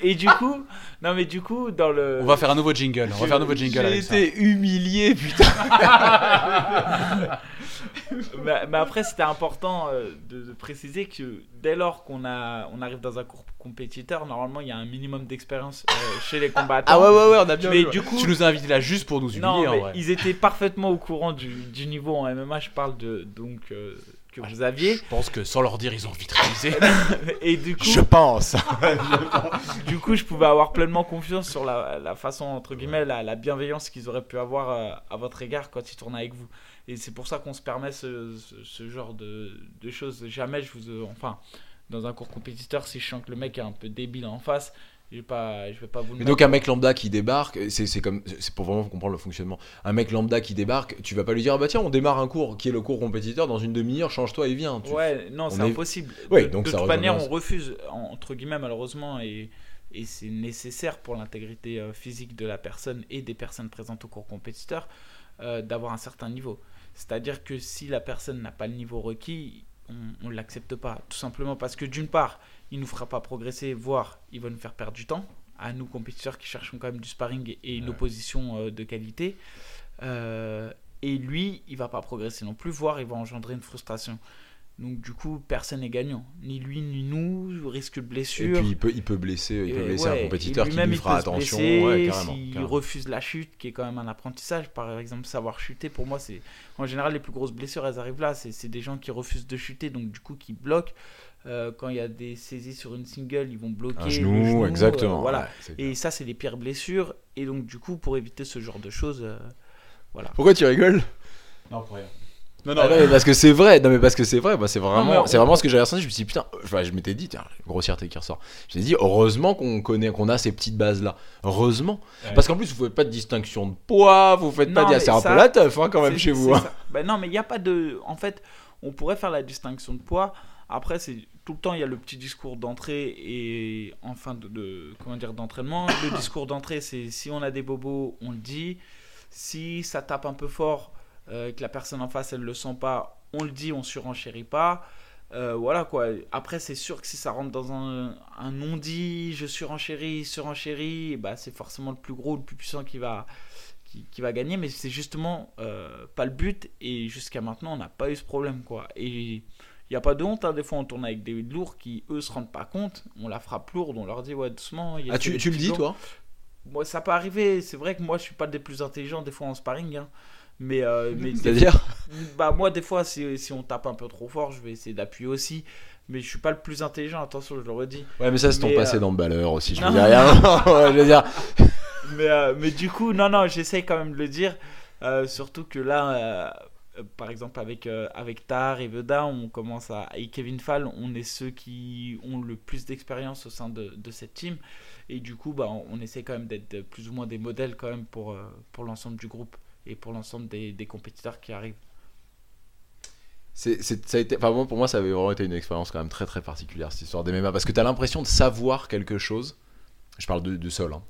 Et, et du coup, non mais du coup, dans le. On va faire un nouveau jingle. On va faire un nouveau jingle J'ai avec ça. été humilié, putain. mais, mais après, c'était important euh, de, de préciser que dès lors qu'on a, on arrive dans un cours compétiteur, normalement, il y a un minimum d'expérience euh, chez les combattants. Ah ouais, ouais, ouais, on a bien Mais vu. du coup, Tu nous as invités là juste pour nous humilier, non, en mais vrai. ils étaient parfaitement au courant du, du niveau en MMA. Je parle de donc euh, que vous aviez. Je pense que sans leur dire, ils ont vite réalisé. Et du coup, Je pense. du coup, je pouvais avoir pleinement confiance sur la, la façon, entre guillemets, la, la bienveillance qu'ils auraient pu avoir euh, à votre égard quand ils tournaient avec vous. Et c'est pour ça qu'on se permet ce, ce, ce genre de, de choses. Jamais je vous. Enfin, dans un cours compétiteur, si je sens que le mec est un peu débile en face, je vais pas, je vais pas vous le Mais donc un mec lambda qui débarque, c'est c'est comme c'est pour vraiment comprendre le fonctionnement. Un mec lambda qui débarque, tu vas pas lui dire ah bah tiens on démarre un cours qui est le cours compétiteur dans une demi-heure, change-toi et viens. Tu- Ouais, non, c'est est- impossible. Ouais, de donc de ça toute manière, on refuse, en- entre guillemets, malheureusement, et, et c'est nécessaire pour l'intégrité euh, physique de la personne et des personnes présentes au cours compétiteur euh, d'avoir un certain niveau. C'est-à-dire que si la personne n'a pas le niveau requis, on ne l'accepte pas. Tout simplement parce que d'une part, il ne nous fera pas progresser, voire il va nous faire perdre du temps, à nous compétiteurs qui cherchons quand même du sparring et une Ouais. opposition euh, de qualité. Euh, et lui, il va pas progresser non plus, voire il va engendrer une frustration. Donc du coup, personne n'est gagnant. Ni lui, ni nous, risque de Et blessure. puis il peut, il peut blesser, il peut Et blesser ouais, un compétiteur et qui lui il fera attention. blesser ouais, carrément, S'il carrément. refuse la chute, qui est quand même un apprentissage, par exemple, savoir chuter, pour moi, c'est en général les plus grosses blessures, elles arrivent là. C'est c'est des gens qui refusent de chuter, donc du coup, qui bloquent. Euh, quand il y a des saisies sur une single, ils vont bloquer. Un le genou, genou, euh, exactement. voilà. ouais, Et ça, c'est les pires blessures. Et donc, du coup, pour éviter ce genre de choses, euh, Pourquoi tu rigoles? Non, pour rien. Non, Ah non, mais parce que c'est vrai, non mais parce que c'est vrai, moi c'est Non, vraiment, on- c'est vraiment ce que j'avais ressenti. Je me suis dit putain, enfin, je m'étais dit tiens, grossièreté qui ressort. Je m'étais dit heureusement qu'on connaît, qu'on a ces petites bases là. Heureusement, Ouais. parce qu'en plus vous faites pas de distinction de poids, vous faites pas, Non, de- mais c'est un peu la teuf hein, quand même chez vous. hein. Ben non, mais il n'y a pas de. En fait, on pourrait faire la distinction de poids. Après, c'est tout le temps, il y a le petit discours d'entrée et en fin de, de- comment dire d'entraînement. Le discours d'entrée, c'est si on a des bobos, on le dit. Si ça tape un peu fort, euh, que la personne en face elle le sent pas, on le dit, on surenchérit pas. Euh, voilà quoi. Après, c'est sûr que si ça rentre dans un, un non-dit, je surenchéris, surenchéris, bah, c'est forcément le plus gros, le plus puissant qui va, qui, qui va gagner. Mais c'est justement euh, pas le but. Et jusqu'à maintenant, on n'a pas eu ce problème quoi. Et il n'y a pas de honte. hein. Des fois, on tourne avec des lourds qui, eux, se rendent pas compte. On la frappe lourde, on leur dit, ouais, doucement. y a Ah tu, tu le dis toi? Moi, ça peut arriver. C'est vrai que moi, je suis pas des plus intelligents des fois en sparring. hein. Mais, euh, mais C'est-à-dire bah moi des fois si, si on tape un peu trop fort, je vais essayer d'appuyer aussi. Mais je suis pas le plus intelligent, attention, je le redis. Ouais mais ça c'est ton passé euh, dans le balleur aussi. Je veux dire, rien. Ouais, je veux dire. Mais, euh, mais du coup, non, non, j'essaye quand même de le dire. Euh, surtout que là, par exemple, avec, euh, avec Tar et Veda, on commence à. Et Kevin Fall, on est ceux qui ont le plus d'expérience au sein de, de cette team. Et du coup, bah, on, on essaie quand même d'être plus ou moins des modèles quand même pour, pour l'ensemble du groupe et pour l'ensemble des, des compétiteurs qui arrivent. C'est, c'est- ça a été, enfin, moi, pour moi, ça avait vraiment été une expérience quand même très très particulière cette histoire d'MMA parce que t'as l'impression de savoir quelque chose. Je parle de, de sol. hein.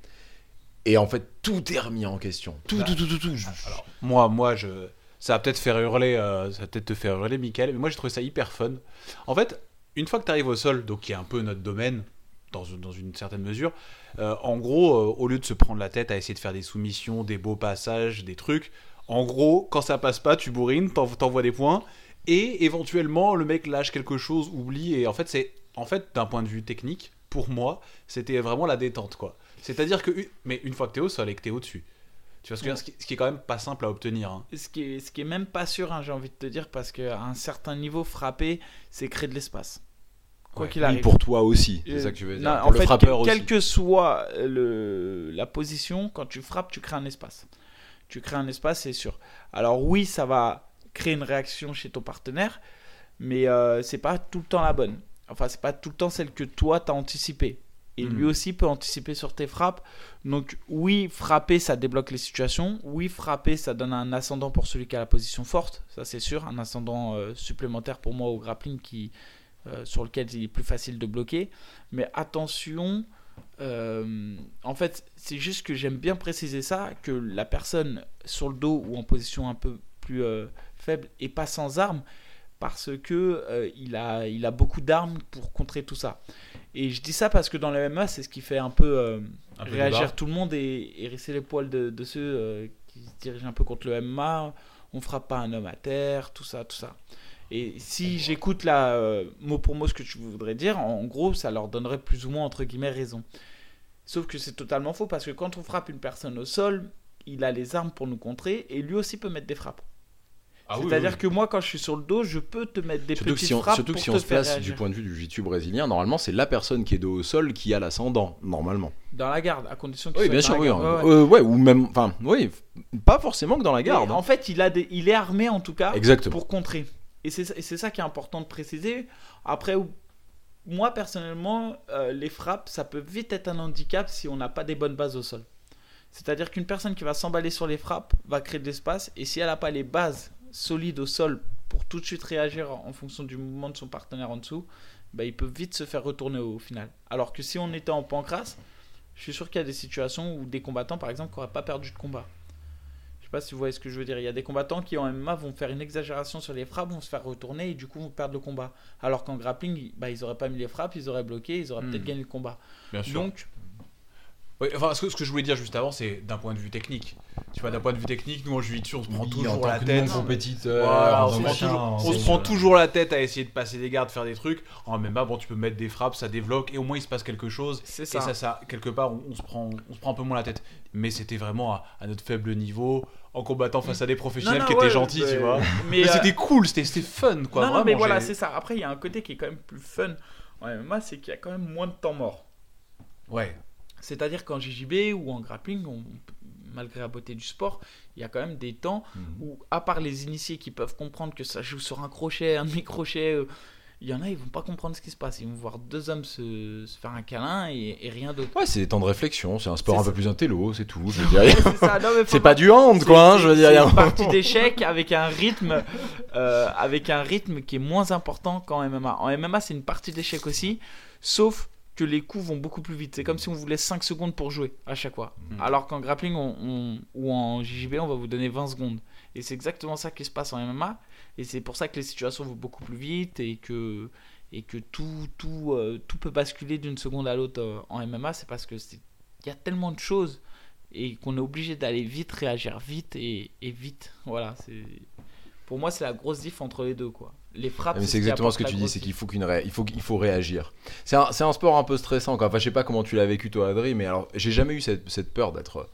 Et en fait, tout est remis en question. Tout, Bah, tout, tout, tout, tout. Alors, moi, moi, je, ça va peut-être faire hurler, euh, ça va peut-être te faire hurler, Michael, mais moi, j'ai trouvé ça hyper fun. En fait, une fois que tu arrives au sol, donc qui est un peu notre domaine, dans, une- dans une certaine mesure, euh, en gros, euh, au lieu de se prendre la tête à essayer de faire des soumissions, des beaux passages, des trucs, en gros, quand ça passe pas, tu bourrines, t'en- t'envoies des points, et éventuellement, le mec lâche quelque chose, oublie, et en fait, c'est, en fait, d'un point de vue technique, pour moi, c'était vraiment la détente, quoi. C'est-à-dire que, mais une fois que t'es au sol et que t'es au-dessus, tu vois ce que je veux dire, ce qui, ce qui est quand même pas simple à obtenir. hein. Ce qui est, ce qui est même pas sûr, hein, j'ai envie de te dire, parce qu'à un certain niveau, frapper, c'est créer de l'espace. Quoi Ouais. qu'il Oui, arrive. Pour toi aussi, c'est Euh, ça que tu veux dire. non, pour en le fait, frappeur aussi. quelle que soit le, la position, quand tu frappes, tu crées un espace. Tu crées un espace, c'est sûr. Alors oui, ça va créer une réaction chez ton partenaire, mais euh, c'est pas tout le temps la bonne. Enfin, c'est pas tout le temps celle que toi t'as anticipée. Et Hmm. lui aussi peut anticiper sur tes frappes. Donc oui, frapper, ça débloque les situations. Oui, frapper, ça donne un ascendant pour celui qui a la position forte. Ça c'est sûr, un ascendant euh, supplémentaire pour moi au grappling qui, euh, sur lequel il est plus facile de bloquer. Mais attention, euh, en fait, c'est juste que j'aime bien préciser ça, que la personne sur le dos ou en position un peu plus euh, faible et pas sans armes, parce que il, a, il a beaucoup d'armes pour contrer tout ça. Et je dis ça parce que dans le MMA, c'est ce qui fait un peu, Un peu réagir tout le monde et hérisser les poils de, de ceux qui se dirigent un peu contre le MMA. On frappe pas un homme à terre, tout ça, tout ça. Et si j'écoute là, euh, mot pour mot, ce que tu voudrais dire, en gros, ça leur donnerait plus ou moins, entre guillemets, raison. Sauf que c'est totalement faux parce que quand on frappe une personne au sol, il a les armes pour nous contrer et lui aussi peut mettre des frappes. Ah oui, C'est-à-dire oui, que moi, quand je suis sur le dos, je peux te mettre des Surtout petites si on, frappes surtout que si te on se place réagir. du point de vue du jiu-jitsu brésilien, normalement c'est la personne qui est dos au sol qui a l'ascendant, normalement. Dans la garde, à condition qu'il Oui, soit bien dans sûr, la oui. garde. Ouais, ouais. Euh, ouais, ou même, enfin, oui, pas forcément que dans la garde. Hein. En fait, il, a des, il est armé en tout cas Exactement. pour contrer. Et c'est ça- qui est important de préciser. Après, moi personnellement, euh, les frappes, ça peut vite être un handicap si on n'a pas des bonnes bases au sol. C'est-à-dire qu'une personne qui va s'emballer sur les frappes va créer de l'espace et si elle n'a pas les bases solides au sol pour tout de suite réagir en fonction du mouvement de son partenaire en dessous, bah, il peut vite se faire retourner au final. Alors que si on était en pancrace, je suis sûr qu'il y a des situations où des combattants, par exemple, n'auraient pas perdu de combat. Je sais pas si vous voyez ce que je veux dire. Il y a des combattants qui en MMA vont faire une exagération sur les frappes, vont se faire retourner et du coup vont perdre le combat. Alors qu'en grappling, ils- bah, ils auraient pas mis les frappes, ils auraient bloqué, ils auraient Hmm. peut-être gagné le combat. bien sûr. Donc, Oui, enfin, ce que, ce que je voulais dire juste avant, c'est d'un point de vue technique. Tu vois, d'un point de vue technique, nous en jiu-jitsu, on se prend Oui, toujours la tête. Voilà, en on se prend, machin, toujours, on c'est se sûr. prend toujours la tête à essayer de passer des gardes, faire des trucs. En MMA, bon, tu peux mettre des frappes, ça débloque et au moins il se passe quelque chose. C'est Et ça. ça, ça, quelque part, on, on se prend, on se prend un peu moins la tête. Mais c'était vraiment à, à notre faible niveau, en combattant face à des professionnels Non, non, qui étaient ouais, gentils, mais- tu vois. Mais, Mais euh, c'était cool, c'était c'était fun, quoi. non, non, vraiment, mais voilà, c'est ça. Après, il y a un côté qui est quand même plus fun en MMA, c'est qu'il y a quand même moins de temps mort. Ouais. C'est-à-dire qu'en JJB ou en grappling, on- malgré la beauté du sport, il y a quand même des temps Mhm. où, à part les initiés qui peuvent comprendre que ça joue sur un crochet, un demi-crochet, euh, il y en a, ils vont pas comprendre ce qui se passe. Ils vont voir deux hommes se, se faire un câlin et, et rien d'autre. Ouais, c'est des temps de réflexion, c'est un sport un peu plus intello, c'est tout. Je veux dire, C'est pas du hand, quoi, hein, je veux dire. c'est une partie d'échecs avec un rythme, euh, avec un rythme qui est moins important qu'en MMA. En MMA, c'est une partie d'échecs aussi, sauf que les coups vont beaucoup plus vite. C'est comme si on vous laisse 5 secondes pour jouer à chaque fois. Mhm. Alors qu'en grappling on- on- ou en JJB, on va vous donner 20 secondes. Et c'est exactement ça qui se passe en MMA. Et c'est pour ça que les situations vont beaucoup plus vite et que, et que tout, tout, euh, tout peut basculer d'une seconde à l'autre euh, en MMA. C'est parce que c'est- il y a tellement de choses et qu'on est obligé d'aller vite, réagir vite et, et vite. Voilà, c'est pour moi c'est la grosse diff entre les deux quoi. Les frappes. Mais ce c'est exactement ce que tu dis, c'est qu'il faut ré- il faut qu'il faut réagir. C'est un, un sport un peu stressant quoi. Enfin, je sais pas comment tu l'as vécu toi Adri, mais alors j'ai jamais eu cette, cette peur d'être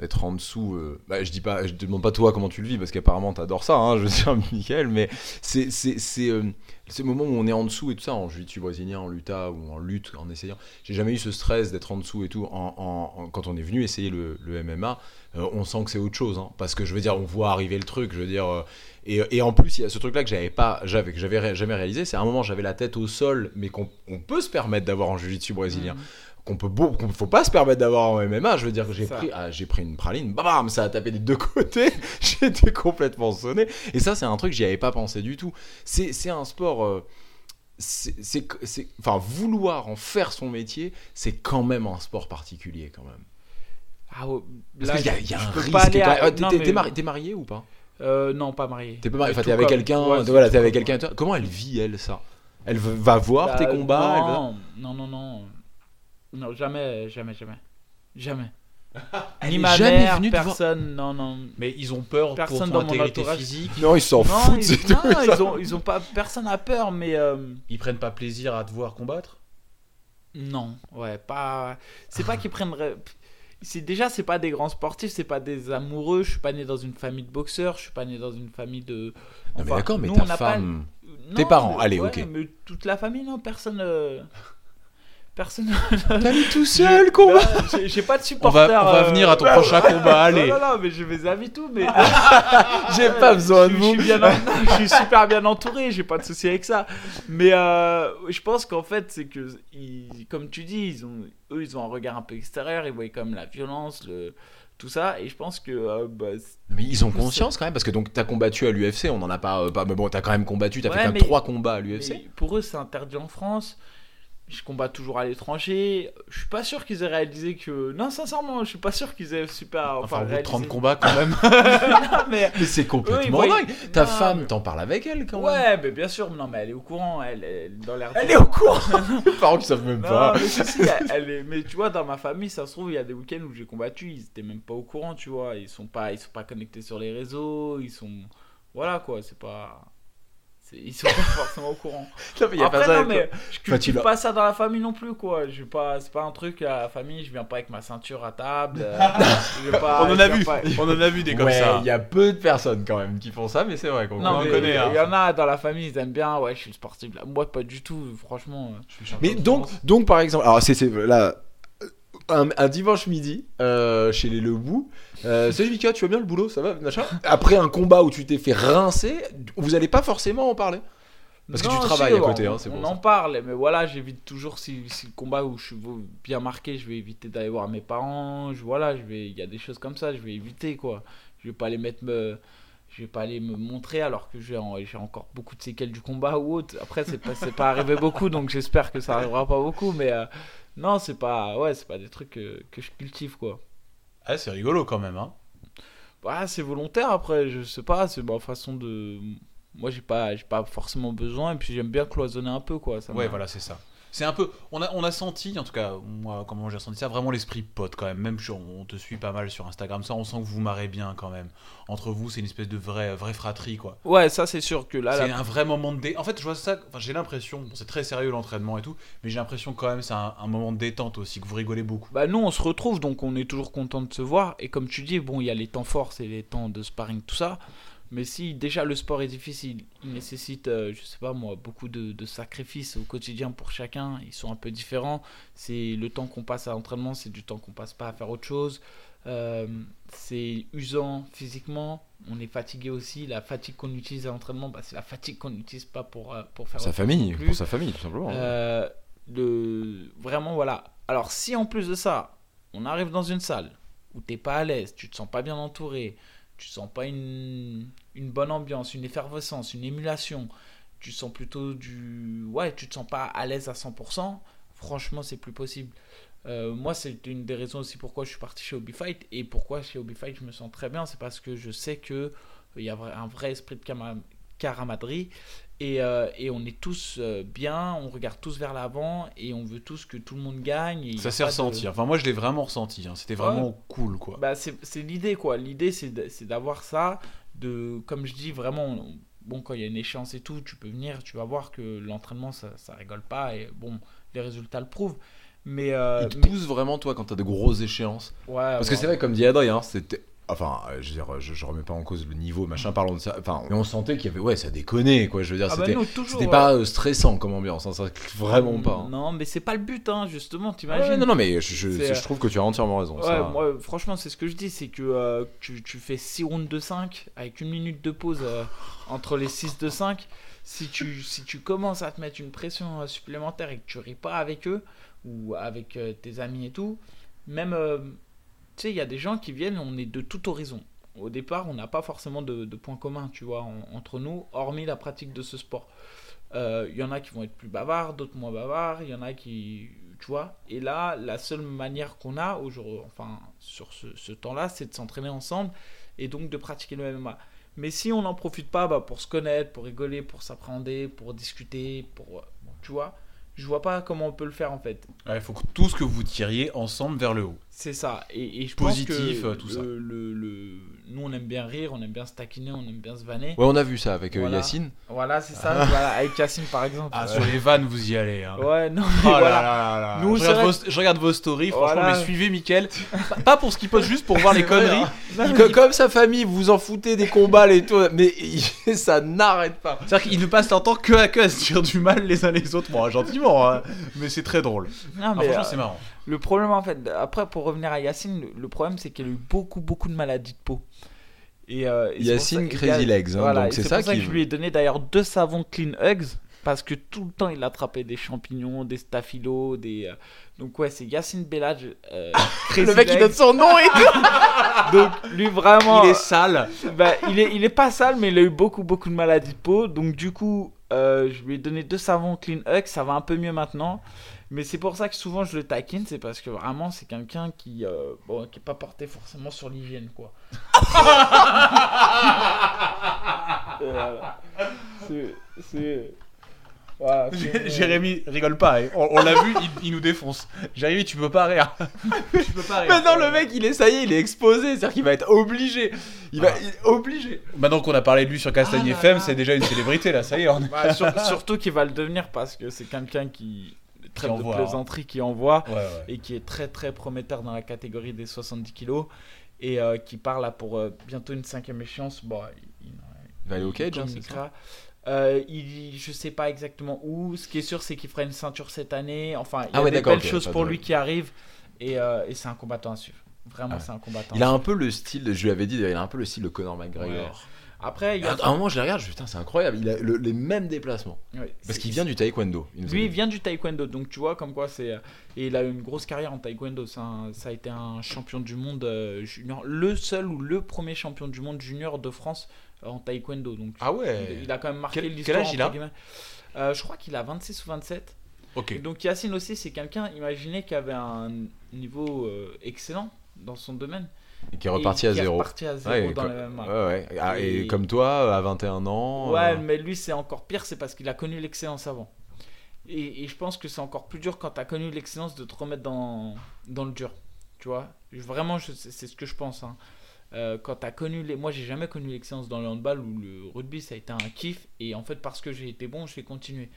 d'être en dessous. euh, Bah, je dis pas, je te demande pas toi comment tu le vis parce qu'apparemment t'adores ça, hein, je veux dire Michael, mais c'est c'est c'est euh, ce moment où on est en dessous et tout ça en jiu-jitsu brésilien, en luta ou en lutte, en essayant. J'ai jamais eu ce stress d'être en dessous et tout. En, quand on est venu essayer le, MMA, euh, on sent que c'est autre chose, hein, parce que je veux dire, on voit arriver le truc, je veux dire. euh, et, en plus, il y a ce truc-là que j'avais pas, j'avais, que j'avais jamais réalisé. C'est à un moment, j'avais la tête au sol, mais qu'on on peut se permettre d'avoir en jiu-jitsu brésilien. Mhm. Qu'on peut, beau- qu'on faut pas se permettre d'avoir en MMA. Je veux dire que j'ai pris, ah, j'ai pris une praline, bam, ça a tapé des deux côtés. J'étais complètement sonné. Et ça, c'est un truc, j'y avais pas pensé du tout. C'est, c'est un sport. euh, c'est, c'est, c'est- enfin, vouloir en faire son métier, c'est quand même un sport particulier, quand même. Ah, Parce là, qu'il y a, il y a un risque. pas aller quand à- même. Ah, t'es, non, t'es- mais- t'es marié, t'es marié ou pas? Euh, non, pas marié. T'es pas marié, Euh, enfin, t'es avec comme- quelqu'un, ouais, voilà, t'es avec quelqu'un. Comment elle vit, elle, ça? Elle va voir Bah, tes combats elle va- non, non, non, non. Non, jamais, jamais, jamais. Jamais. Elle Ni est ma jamais mère, venue te voir. personne, non, non. Mais ils ont peur Personne pour dans ton mon intégrité entourage. physique. Non, ils s'en Non, foutent, ils, c'est non, tout. ils ont, ils ont pas, personne a peur, mais euh, Ils prennent pas plaisir à te voir combattre? non, ouais, pas. C'est pas qu'ils prennent. C'est déjà, c'est pas des grands sportifs, c'est pas des amoureux. Je suis pas né dans une famille de boxeurs, je suis pas né dans une famille de. Non, mais Enfin, d'accord, mais nous, ta on n'a pas- femme. Non, Tes parents, mais- allez, ouais, ok. Mais toute la famille, non, personne. euh, Personne. T'as mis tout seul, combat j'ai- pas de On va, on va euh, venir à ton prochain combat, allez. Non, non, non, mais je mes avis tout, mais. J'ai pas besoin de je vous. suis bien en- je suis super bien entouré, j'ai pas de souci avec ça. Mais euh, je pense qu'en fait, c'est que, ils- comme tu dis, ils ont, eux, ils ont un regard un peu extérieur, ils voient comme la violence, le, tout ça, et je pense que. euh, bah, Mais ils ont conscience quand même, parce que donc t'as combattu à l'UFC, on en a pas, euh, pas mais bon, t'as quand même combattu, t'as Ouais, fait quand même trois combats à l'UFC. pour eux, c'est interdit en France. Je combat toujours à l'étranger. Je suis pas sûr qu'ils aient réalisé que. Non, sincèrement, je suis pas sûr qu'ils aient super. Enfin, au bout de réalisé- 30 combats quand même. Non, mais Mais c'est complètement dingue. Ta femme, mais- t'en parles avec elle quand même. Ouais, mais bien sûr, non, mais elle est au courant, elle, est dans l'air. Elle est au courant. Les parents qui savent même Non, pas. mais si, elle est. Mais tu vois, dans ma famille, ça se trouve, il y a des week-ends où j'ai combattu, ils étaient même pas au courant, tu vois. Ils sont pas, ils sont pas connectés sur les réseaux, ils sont. Voilà quoi, c'est pas. Ils sont pas forcément au courant. Non, mais y a Après, pas ça. non, mais je cultive pas ça dans la famille non plus, quoi. Je vais pas, c'est pas un truc à la famille, je viens pas avec ma ceinture à table. euh, je vais pas- On en a vu. pas- On en a vu des comme ouais, ça. il y a peu de personnes quand même qui font ça, mais c'est vrai qu'on en connaît, hein. il y en a dans la famille, ils aiment bien, ouais, je suis le sportif. Là. Moi, pas du tout, franchement. euh. Je suis champion Mais donc, donc par exemple, alors c'est c'est- là un, un dimanche midi euh, chez les Lebou. Euh, Salut Mika, tu vas bien le boulot, ça va machin Après un combat où tu t'es fait rincer, vous allez pas forcément en parler Parce que tu travailles si, à côté, on- hein, c'est On en ça. parle, mais voilà, j'évite toujours si, si le combat où je suis bien marqué, je vais éviter d'aller voir mes parents. Je, voilà, je vais, il y a des choses comme ça, je vais éviter quoi. Je vais pas les mettre me, je vais pas aller me montrer alors que j'ai encore beaucoup de séquelles du combat ou autre. Après, c'est pas, c'est pas arrivé beaucoup, donc j'espère que ça arrivera pas beaucoup, mais euh, non, c'est pas, ouais, c'est pas des trucs que, que je cultive quoi. Ah, c'est rigolo quand même. Hein. Bah, c'est volontaire après, je sais pas, c'est ma façon de. Moi, j'ai pas, j'ai pas forcément besoin, et puis j'aime bien cloisonner un peu quoi. Ça Ouais, voilà, c'est ça. C'est un peu. On a, on a senti, en tout cas, moi, comment j'ai ressenti ça, vraiment l'esprit pote quand même. Même si on, te suit pas mal sur Instagram, ça, on sent que vous vous marrez bien quand même. Entre vous, c'est une espèce de vraie, vraie fratrie, quoi. Ouais, ça c'est sûr que là, C'est la- un vrai moment de dé... En fait, je vois ça. Enfin, j'ai l'impression. Bon, c'est très sérieux l'entraînement et tout, mais j'ai l'impression quand même c'est un, un moment de détente aussi que vous rigolez beaucoup. Bah nous on se retrouve donc on est toujours content de se voir et comme tu dis bon il y a les temps forts c'est les temps de sparring tout ça mais si déjà le sport est difficile. Il nécessite euh, je sais pas moi beaucoup de, de sacrifices au quotidien pour chacun. Ils sont un peu différents. C'est le temps qu'on passe à l'entraînement c'est du temps qu'on passe pas à faire autre chose. Euh, c'est usant physiquement. On est fatigué aussi. La fatigue qu'on utilise à l'entraînement bah, c'est la fatigue qu'on n'utilise pas pour, euh, pour faire Sa autre chose famille, pour sa famille, tout simplement. Euh, le... Vraiment, voilà. Alors, si en plus de ça, on arrive dans une salle où t'es pas à l'aise, tu te sens pas bien entouré, tu sens pas une... une bonne ambiance, une effervescence, une émulation, tu sens plutôt du. Ouais, tu te sens pas à l'aise à 100%, franchement, c'est plus possible. Euh, moi, c'est une des raisons aussi pourquoi je suis parti chez Hobby Fight et pourquoi chez Hobby Fight je me sens très bien, c'est parce que je sais que euh, il y a un vrai esprit de cama- camaraderie et, euh, et on est tous bien, on regarde tous vers l'avant et on veut tous que tout le monde gagne. et Ça s'est pas de- ressenti. Enfin, moi, je l'ai vraiment ressenti. hein. C'était vraiment cool, quoi. Bah, c'est l'idée quoi. L'idée c'est d'avoir ça, de comme je dis vraiment. on- Bon, quand il y a une échéance et tout, tu peux venir, tu vas voir que l'entraînement ça, ça rigole pas et bon, les résultats le prouvent. Mais, euh, Il te mais- pousse vraiment, toi, quand t'as de grosses échéances? ouais, Parce que c'est vrai, comme dit Adrien, c'était. Enfin, euh, je veux dire, je, je remets pas en cause le niveau, machin, parlons de ça. Enfin, mais on sentait qu'il y avait. Ouais, ça déconnait, quoi. Je veux dire, Ah bah c'était. pas euh, stressant comme ambiance, hein, ça, vraiment pas. hein. Non, mais c'est pas le but, hein, justement, t'imagines. ouais, non, non, mais je, je- C'est, je trouve que tu as entièrement raison. Ouais, ça. moi, franchement, c'est ce que je dis, c'est que euh, tu, tu fais 6 rounds de 5 avec une minute de pause euh, entre les 6 de 5. Si tu, si tu commences à te mettre une pression supplémentaire et que tu ris pas avec eux ou avec tes amis et tout, même, tu sais, il y a des gens qui viennent, on est de tout horizon. Au départ, on n'a pas forcément de, de points communs, tu vois, en- entre nous, hormis la pratique de ce sport. Euh, Il y en a qui vont être plus bavards, d'autres moins bavards, il y en a qui. Tu vois Et là, la seule manière qu'on a, aujourd'hui, enfin, sur ce, temps-là, c'est de s'entraîner ensemble et donc de pratiquer le MMA. Mais si on n'en profite pas bah, pour se connaître, pour rigoler, pour s'appréhender, pour discuter, pour. Tu vois Je vois pas comment on peut le faire en fait. Il faut que tout ce que vous tiriez ensemble vers le haut. C'est ça. Et, et je Positif, pense euh, que tout le- ça. Le, le- Nous, on aime bien rire, on aime bien se taquiner, on aime bien se vanner. Ouais, on a vu ça avec euh, Voilà. Yacine. Voilà, c'est ça. voilà, avec Yacine, par exemple. Ah, Euh, sur les vannes, vous y allez. Hein. Ouais, non, Oh mais voilà. là là là. Nous, je, regarde vos, je regarde vos stories, franchement, Voilà. mais suivez Mickaël. Pas- pour ce qu'il poste, juste pour voir les vrai, conneries. hein. Non, Comme sa famille, vous vous en foutez des combats et tout, mais il- ça n'arrête pas. C'est-à-dire qu'il ne passe leur temps que à, que à se dire du mal les uns les autres. Bon, gentiment, hein. mais c'est très drôle. Non, Ah, mais, franchement, euh, c'est marrant. Le problème, en fait, après, pour revenir à Yacine, le, le problème, c'est qu'il a eu beaucoup, beaucoup de maladies de peau. Et, euh, et Yacine Crazy a- Legs, hein, voilà, donc c'est ça pour ça que je lui ai donné d'ailleurs deux savons Clean Hugs. Parce que tout le temps, il attrapait des champignons, des staphylos, des. euh, Donc, ouais, c'est Yacine Bellage. euh, Le mec, il donne son nom et tout. Donc, lui, vraiment. Il est sale. bah, il, est, il est pas sale, mais il a eu beaucoup, beaucoup de maladies de peau. Donc, du coup, euh, je lui ai donné deux savons Clean Hug. Ça va un peu mieux maintenant. Mais c'est pour ça que souvent je le taquine. C'est parce que vraiment, c'est quelqu'un qui, euh, bon, qui est pas porté forcément sur l'hygiène, quoi. Voilà. C'est. Voilà, Jérémy rigole pas. hein. On, on l'a vu, il, il nous défonce. Jérémy, tu peux pas rire. tu peux pas rire. Maintenant, le mec, il est, ça y est, il est exposé. C'est-à-dire qu'il va être obligé. Il va, Ah. il est obligé. Maintenant qu'on a parlé de lui sur Castagne Ah FM, c'est déjà une célébrité là. Ça y est, on est. Bah, sur- surtout qu'il va le devenir parce que c'est quelqu'un qui traite de envoie, hein. plaisanterie, qui envoie. Ouais, ouais. et qui est très très prometteur dans la catégorie des 70 kilos et euh, qui part là pour euh, bientôt une cinquième échéance. Bon, il, Il va aller au cage, hein, c'est. Euh, il, je sais pas exactement où. Ce qui est sûr, c'est qu'il fera une ceinture cette année. Enfin, il y Ah a ouais, des belles choses pour de- lui qui arrivent et, et c'est un combattant à suivre. Vraiment, Ah c'est un combattant. Il a un peu le style, je lui avais dit, il a un peu le style de Conor McGregor. Après, il y a... À un moment, je les regarde, je me dis, putain, c'est incroyable. Il a le- les mêmes déplacements. Ouais, Parce c'est- qu'il vient du taekwondo. il nous a Lui, dit. il vient du taekwondo, donc tu vois comme quoi c'est. euh, Et il a eu une grosse carrière en taekwondo. C'est un- Ça a été un champion du monde euh, junior, le seul ou le premier champion du monde junior de France euh, en taekwondo. Donc Ah ouais. il a quand même marqué Quel- l'histoire. quel âge il a guillemets. Euh, Je crois qu'il a 26 ou 27. Ok. Donc Yacine aussi, c'est quelqu'un, imaginez, qui avait un niveau euh, excellent dans son domaine. Et qui est Et reparti à qui est zéro. reparti à zéro Ouais, dans co- le MMA. Ouais, ouais. Ah, et... Et- comme toi, à 21 ans. Ouais, euh, mais lui, c'est encore pire, c'est parce qu'il a connu l'excellence avant. Et, et je pense que c'est encore plus dur quand tu as connu l'excellence de te remettre dans, dans le dur. Tu vois? Vraiment, c'est ce que je pense. hein. Euh, quand tu as connu les. Moi, j'ai jamais connu l'excellence dans le handball ou le rugby, ça a été un kiff. Et en fait, parce que j'ai été bon, je vais continuer.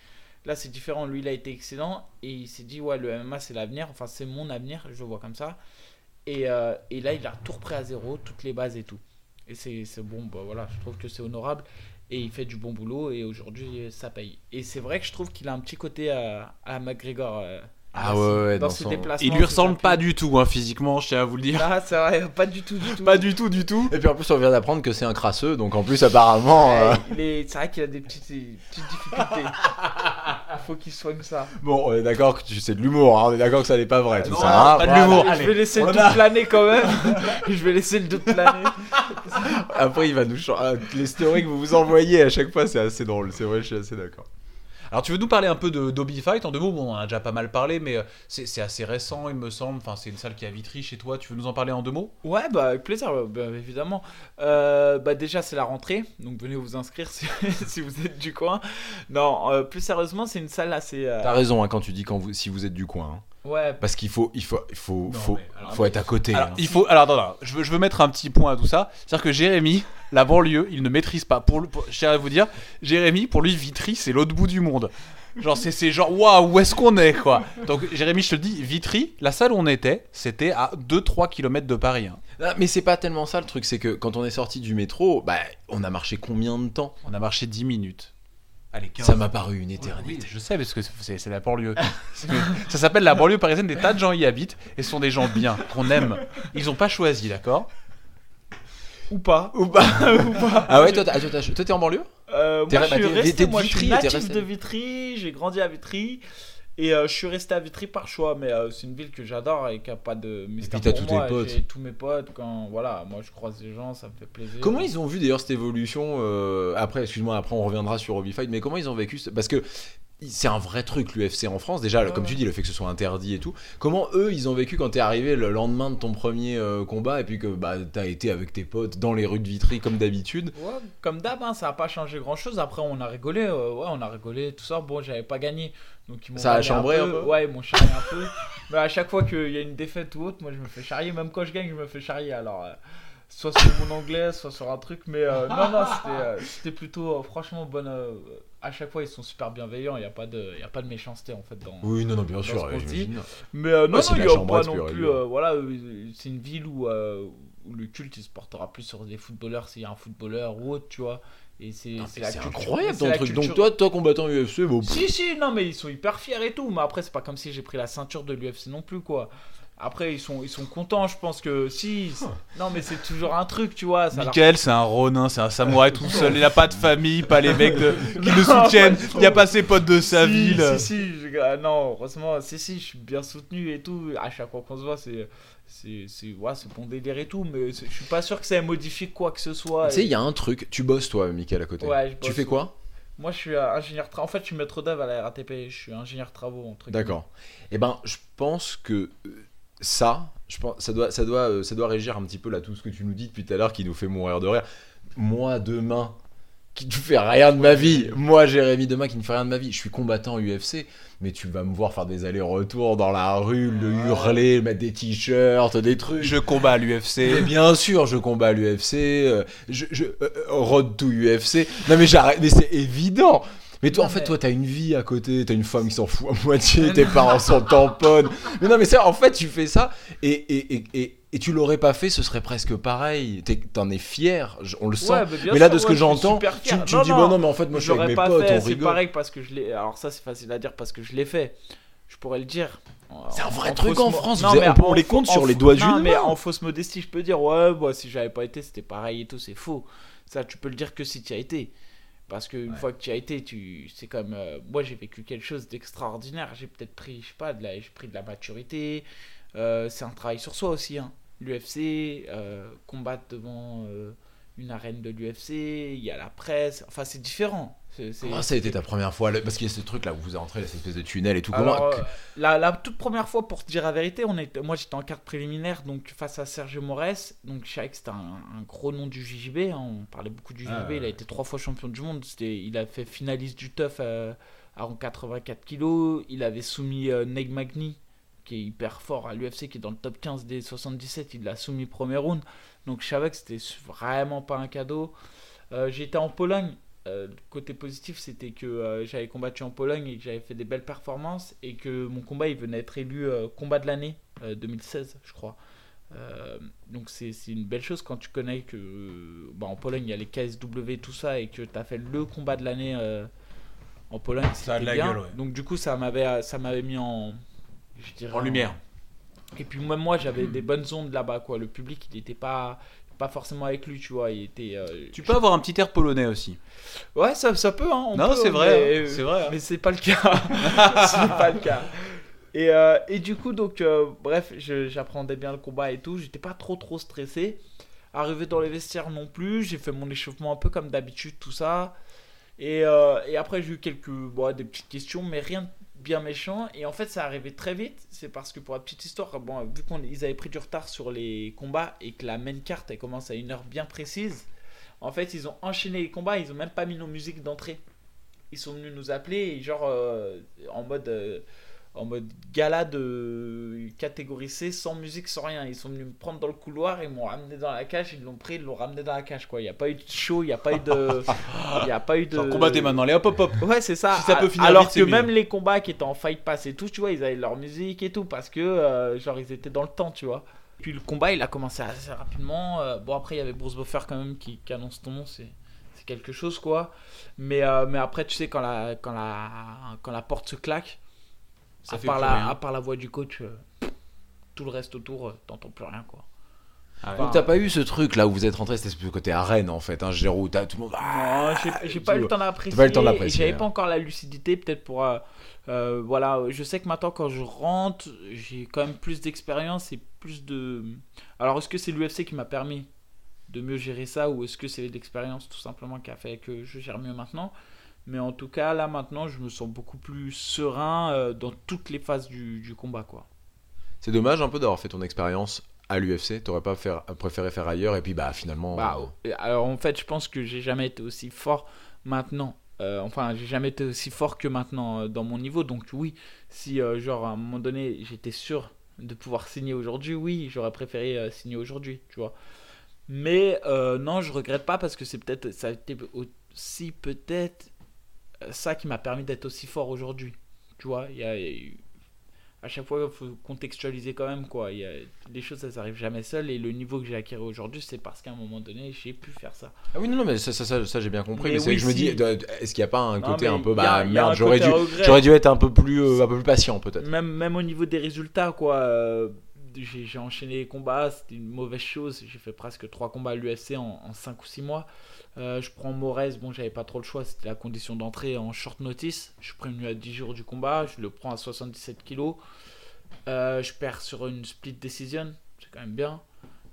Là, c'est différent. Lui, il a été excellent et il s'est dit, ouais, le MMA, c'est l'avenir. Enfin, c'est mon avenir, je le vois comme ça. Et, euh, et là, il a tout repris à zéro, toutes les bases et tout. Et c'est bon, bah voilà, je trouve que c'est honorable. Et il fait du bon boulot et aujourd'hui, ça paye. Et c'est vrai que je trouve qu'il a un petit côté à, à McGregor. euh, Ah dans ouais, dans dans ses son- déplacements. Il lui ressemble pas du tout, hein, physiquement, je tiens à vous le dire. Ah, c'est vrai, pas du tout, du tout. Pas du tout, du tout. Et puis en plus, on vient d'apprendre que c'est un crasseux, donc en plus, apparemment. euh, Ouais, il est- C'est vrai qu'il a des petites, petites difficultés. Faut qu'il soigne ça. Bon, on est d'accord que tu- c'est de l'humour, hein, on est d'accord que ça n'est pas vrai tout Non, ça. hein. pas de Voilà. l'humour. je vais laisser le on doute a- planer quand même. je vais laisser le doute planer. Après, il va nous changer. Les stories que vous vous envoyez à chaque fois, c'est assez drôle. C'est vrai, je suis assez d'accord. Alors tu veux nous parler un peu de d'Obi Fight en deux mots, bon, on en a déjà pas mal parlé, mais euh, c'est assez récent il me semble, enfin c'est une salle qui est à Vitry chez toi, tu veux nous en parler en deux mots? Ouais, bah avec plaisir, bah, bah, évidemment. Euh, bah déjà c'est la rentrée, donc venez vous inscrire si, si vous êtes du coin. Non, euh, plus sérieusement, c'est une salle assez. euh, T'as raison hein, quand tu dis quand vous, si vous êtes du coin. hein. Ouais, Parce qu'il faut, il faut, il faut, Non, faut, mais alors, faut être à côté. Alors hein. il faut, alors attends, attends, je veux, je veux mettre un petit point à tout ça, c'est-à-dire que Jérémy, la banlieue, il ne maîtrise pas. Pour, le- pour- je tiens à vous dire, Jérémy, pour lui Vitry c'est l'autre bout du monde. Genre c'est c'est genre waouh où est-ce qu'on est quoi? Donc Jérémy je te le dis, Vitry, la salle où on était, c'était à 2-3 km de Paris. hein. Ah, mais c'est pas tellement ça le truc, c'est que quand on est sorti du métro, bah, on a marché combien de temps? On a marché 10 minutes. Allez, 15. Ça m'a paru une Oui, éternité. je sais, parce que c'est c'est la banlieue. Ça s'appelle la banlieue parisienne, des tas de gens y habitent, et ce sont des gens bien, qu'on aime. Ils ont pas choisi, d'accord? Ou pas. Ou pas, Ah ouais, toi, t'es en banlieue? Euh, T'es moi, je suis t'es- resté, t'es de moi, je suis Vitry, t'es natif resté- de Vitry, j'ai grandi à Vitry. Et euh, je suis resté à Vitry par choix, mais euh, c'est une ville que j'adore et qui a pas de mystère puis t'as tous tes moi. potes. J'ai tous mes potes, quand voilà, moi je croise des gens, ça me fait plaisir. Comment ils ont vu d'ailleurs cette évolution euh, Après, excuse-moi, après on reviendra sur Obi Fight, mais comment ils ont vécu ce- Parce que c'est un vrai truc l'UFC en France. Déjà, Ouais, comme tu dis, le fait que ce soit interdit et tout. Comment eux, ils ont vécu quand t'es arrivé le lendemain de ton premier euh, combat et puis que bah, t'as été avec tes potes dans les rues de Vitry comme d'habitude? Ouais, comme d'hab, hein, ça a pas changé grand chose. Après, on a rigolé, euh, ouais, on a rigolé, tout ça. Bon, j'avais pas gagné, donc ils m'ont Ça a chambré un peu Ouais, ils m'ont charrié un peu. Mais à chaque fois qu'il y a une défaite ou autre, moi je me fais charrier. Même quand je gagne, je me fais charrier. Alors, euh, soit sur mon anglais, soit sur un truc. Mais euh, non, non, c'était, euh, c'était plutôt, euh, franchement, bonne. euh, à chaque fois, ils sont super bienveillants. Il n'y a, pas de- il y a pas de méchanceté en fait dans. Oui, non, non, bien sûr. Mais euh, non, Ouais, non, il la y a pas non plus. euh, voilà, c'est une ville où, euh, où le culte il se portera plus sur des footballeurs s'il y a un footballeur ou autre, tu vois. Et c'est incroyable ton truc. culture- Donc toi, toi combattant UFC, bon, Si, si, non, mais ils sont hyper fiers et tout. Mais après, c'est pas comme si j'ai pris la ceinture de l'UFC non plus, quoi. Après, ils sont, ils sont contents, je pense que si. Non, mais c'est toujours un truc, tu vois. Ça leur- Michael, c'est un ronin, c'est un samouraï tout seul. Il a pas de famille, pas les mecs de- qui le soutiennent. Il n'y a pas ses potes de sa si, ville. Si, si, je- ah, non, heureusement, si, si, je suis bien soutenu et tout. À chaque fois qu'on se voit, c'est. C'est ouais, c'est bon délire et tout, mais je suis pas sûr que ça modifie quoi que ce soit. tu sais, Et- il y a un truc. Tu bosses toi, Michael, à côté. Ouais, je tu fais quoi? Moi, je suis euh, ingénieur travaux. En fait, je suis maître d'œuvre à la RATP. Je suis ingénieur travaux, entre. D'accord. Eh ben, je pense que euh, ça, je pense, ça doit, ça doit, euh, ça doit régir un petit peu là tout ce que tu nous dis depuis tout à l'heure qui nous fait mourir de rire. Moi demain, qui ne fais rien de ma vie. Moi, Jérémy demain, qui ne fait rien de ma vie. Je suis combattant UFC, mais tu vas me voir faire des allers-retours dans la rue, le hurler, mettre des t-shirts, des trucs. Je combats à Mais l'UFC. bien sûr, je combats à l'UFC, euh, je, je euh, euh, road to UFC. Non mais j'arrête, mais c'est évident. Mais toi, Non, en fait, mais- toi, t'as une vie à côté, t'as une femme qui s'en fout à moitié, tes parents sont tamponnes. Mais non, mais ça, en fait, tu fais ça et, et, et, et, tu l'aurais pas fait, ce serait presque pareil. T'en es fier, on le sent. Ouais, mais, là, sûr, de ce ouais, que j'entends, tu, tu me dis, bon, non, mais en fait, moi, je suis avec mes pas potes, fait, on c'est pareil parce que je l'ai. Alors ça c'est facile à dire parce que je l'ai fait. Je pourrais le dire. C'est un vrai En truc en France, Non, vous avez- on les compte sur les doigts Non d'une mais en fausse modestie, je peux dire ouais, bah, si j'avais pas été, c'était pareil et tout, c'est faux. Ça, tu peux le dire que si tu as été. Parce qu'une fois que tu as été, tu c'est comme euh, moi j'ai vécu quelque chose d'extraordinaire. J'ai peut-être pris, je sais pas, de la, j'ai pris de la maturité. Euh, c'est un travail sur soi aussi. Hein. L'UFC, euh, combattre devant une arène de l'UFC, il y a la presse. Enfin, c'est différent. Comment ça a été ta première fois Parce qu'il y a ce truc là où vous entrez, là, cette espèce de tunnel et tout. Comment Alors, euh, la, la toute première fois, pour te dire la vérité, on est, moi j'étais en carte préliminaire donc face à Sergio Mores. Donc je savais que c'était un, un gros nom du JJB. hein, on parlait beaucoup du JJB. Ah. Il a été trois fois champion du monde. Il a fait finaliste du TUF à, à 84 kilos. Il avait soumis euh, Neg Magny, qui est hyper fort à l'UFC, qui est dans le top 15 des 77. Il l'a soumis premier round. Donc je savais que c'était vraiment pas un cadeau. Euh, J'étais en Pologne. Euh, le côté positif, c'était que euh, j'avais combattu en Pologne et que j'avais fait des belles performances et que mon combat, il venait être élu euh, combat de l'année euh, 2016, je crois. Donc c'est une belle chose quand tu connais que bah, en Pologne il y a les KSW tout ça et que tu as fait le combat de l'année en Pologne Ça a de la bien. gueule, ouais. donc du coup ça m'avait ça m'avait mis en je dirais En lumière. et puis même moi j'avais des bonnes ondes là-bas quoi le public il n'était pas pas forcément avec lui tu vois il était euh, Tu peux avoir un petit air polonais aussi. ouais ça, ça peut hein, on non, c'est vrai. mais- hein, C'est vrai. hein. mais c'est pas le cas. c'est pas le cas. Et, euh, et du coup, donc, euh, bref, j'appréhendais bien le combat et tout. J'étais pas trop trop stressé. Arrivé dans les vestiaires non plus. J'ai fait mon échauffement un peu comme d'habitude, tout ça. Et, et après, j'ai eu quelques bon, des petites questions, mais rien de bien méchant. Et en fait, ça arrivait très vite. C'est parce que pour la petite histoire, bon, vu qu'ils avaient pris du retard sur les combats et que la main carte elle commence à une heure bien précise, en fait, ils ont enchaîné les combats. Ils ont même pas mis nos musiques d'entrée ils sont venus nous appeler et genre euh, en mode euh, en mode gala de catégorie C sans musique sans rien ils sont venus me prendre dans le couloir ils m'ont ramené dans la cage ils l'ont pris ils l'ont ramené dans la cage quoi il n'y a pas eu de show il n'y a pas eu de il y a pas eu de combattez maintenant, les hop hop hop. Ouais, c'est ça. Si ça peut A- finir Alors vite, que mieux. même les combats qui étaient en fight pass et tout, tu vois, ils avaient leur musique et tout parce que euh, genre ils étaient dans le temps, tu vois. Puis le combat, il a commencé assez rapidement. Euh, bon après, il y avait Bruce Buffer quand même qui, qui annonce ton nom, c'est c'est quelque chose quoi. Mais euh, mais après, tu sais quand la quand la quand la porte se claque, Ça à fait part la rien. à part la voix du coach, euh, tout le reste autour, euh, t'entends plus rien quoi. Ah ouais. Donc t'as pas eu ce truc là où vous êtes rentré, c'était ce côté arène en fait, hein, où t'as tout le monde. Non, j'ai- pas eu le temps d'apprécier. pas eu le temps et d'apprécier, J'avais hein. pas encore la lucidité, peut-être pour. euh, euh, voilà, je sais que maintenant, quand je rentre, j'ai quand même plus d'expérience et plus de. Alors, est-ce que c'est l'UFC qui m'a permis de mieux gérer ça ou est-ce que c'est l'expérience tout simplement qui a fait que je gère mieux maintenant? Mais en tout cas, là maintenant, je me sens beaucoup plus serein euh, dans toutes les phases du, du combat, quoi. C'est dommage un peu d'avoir fait ton expérience à l'UFC, t'aurais pas faire, préféré faire ailleurs et puis bah finalement. Bah, euh, Alors en fait, je pense que j'ai jamais été aussi fort maintenant. Euh, enfin, j'ai jamais été aussi fort que maintenant euh, dans mon niveau. Donc oui, si genre à un moment donné, j'étais sûr de pouvoir signer aujourd'hui, oui, j'aurais préféré signer aujourd'hui, tu vois. Mais non, je regrette pas parce que c'est peut-être ça a été aussi peut-être ça qui m'a permis d'être aussi fort aujourd'hui. Tu vois, il y a, à chaque fois, il faut contextualiser quand même quoi. Il y a, les choses, ça n'arrive jamais seul et le niveau que j'ai acquis aujourd'hui, c'est parce qu'à un moment donné, j'ai pu faire ça. Ah oui, non, non, mais ça, ça, ça, ça, j'ai bien compris. Mais Mais, c'est oui, que je me dis, est-ce qu'il n'y a pas un côté un peu, bah a merde, j'aurais dû, j'aurais dû être un peu plus, euh, un peu plus patient peut-être. Même, même au niveau des résultats, quoi. euh, j'ai enchaîné les combats, c'était une mauvaise chose. J'ai fait presque 3 combats à l'UFC en, 5 ou 6 mois. Euh, je prends Morez, bon, j'avais pas trop le choix, c'était la condition d'entrée en short notice. Je suis prévenu à 10 jours du combat, je le prends à 77 kilos. Euh, je perds sur une split decision, c'est quand même bien.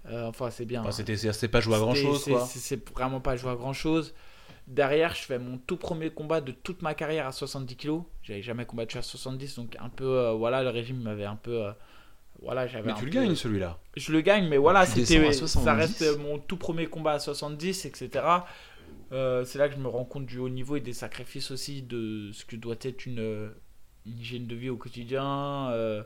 Euh, enfin, c'est bien. Enfin, c'était c'est pas joué à grand chose quoi. c'est- vraiment pas joué à grand chose. Derrière, je fais mon tout premier combat de toute ma carrière à 70 kg. J'avais jamais combattu à 70, donc un peu, voilà, le régime m'avait un peu, voilà, j'avais. Mais tu le peu- gagnes celui-là. Je le gagne, mais voilà, c'était, ça 70. reste mon tout premier combat à 70, etc. Euh, c'est là que je me rends compte du haut niveau et des sacrifices aussi de ce que doit être une, euh, une hygiène de vie au quotidien, euh,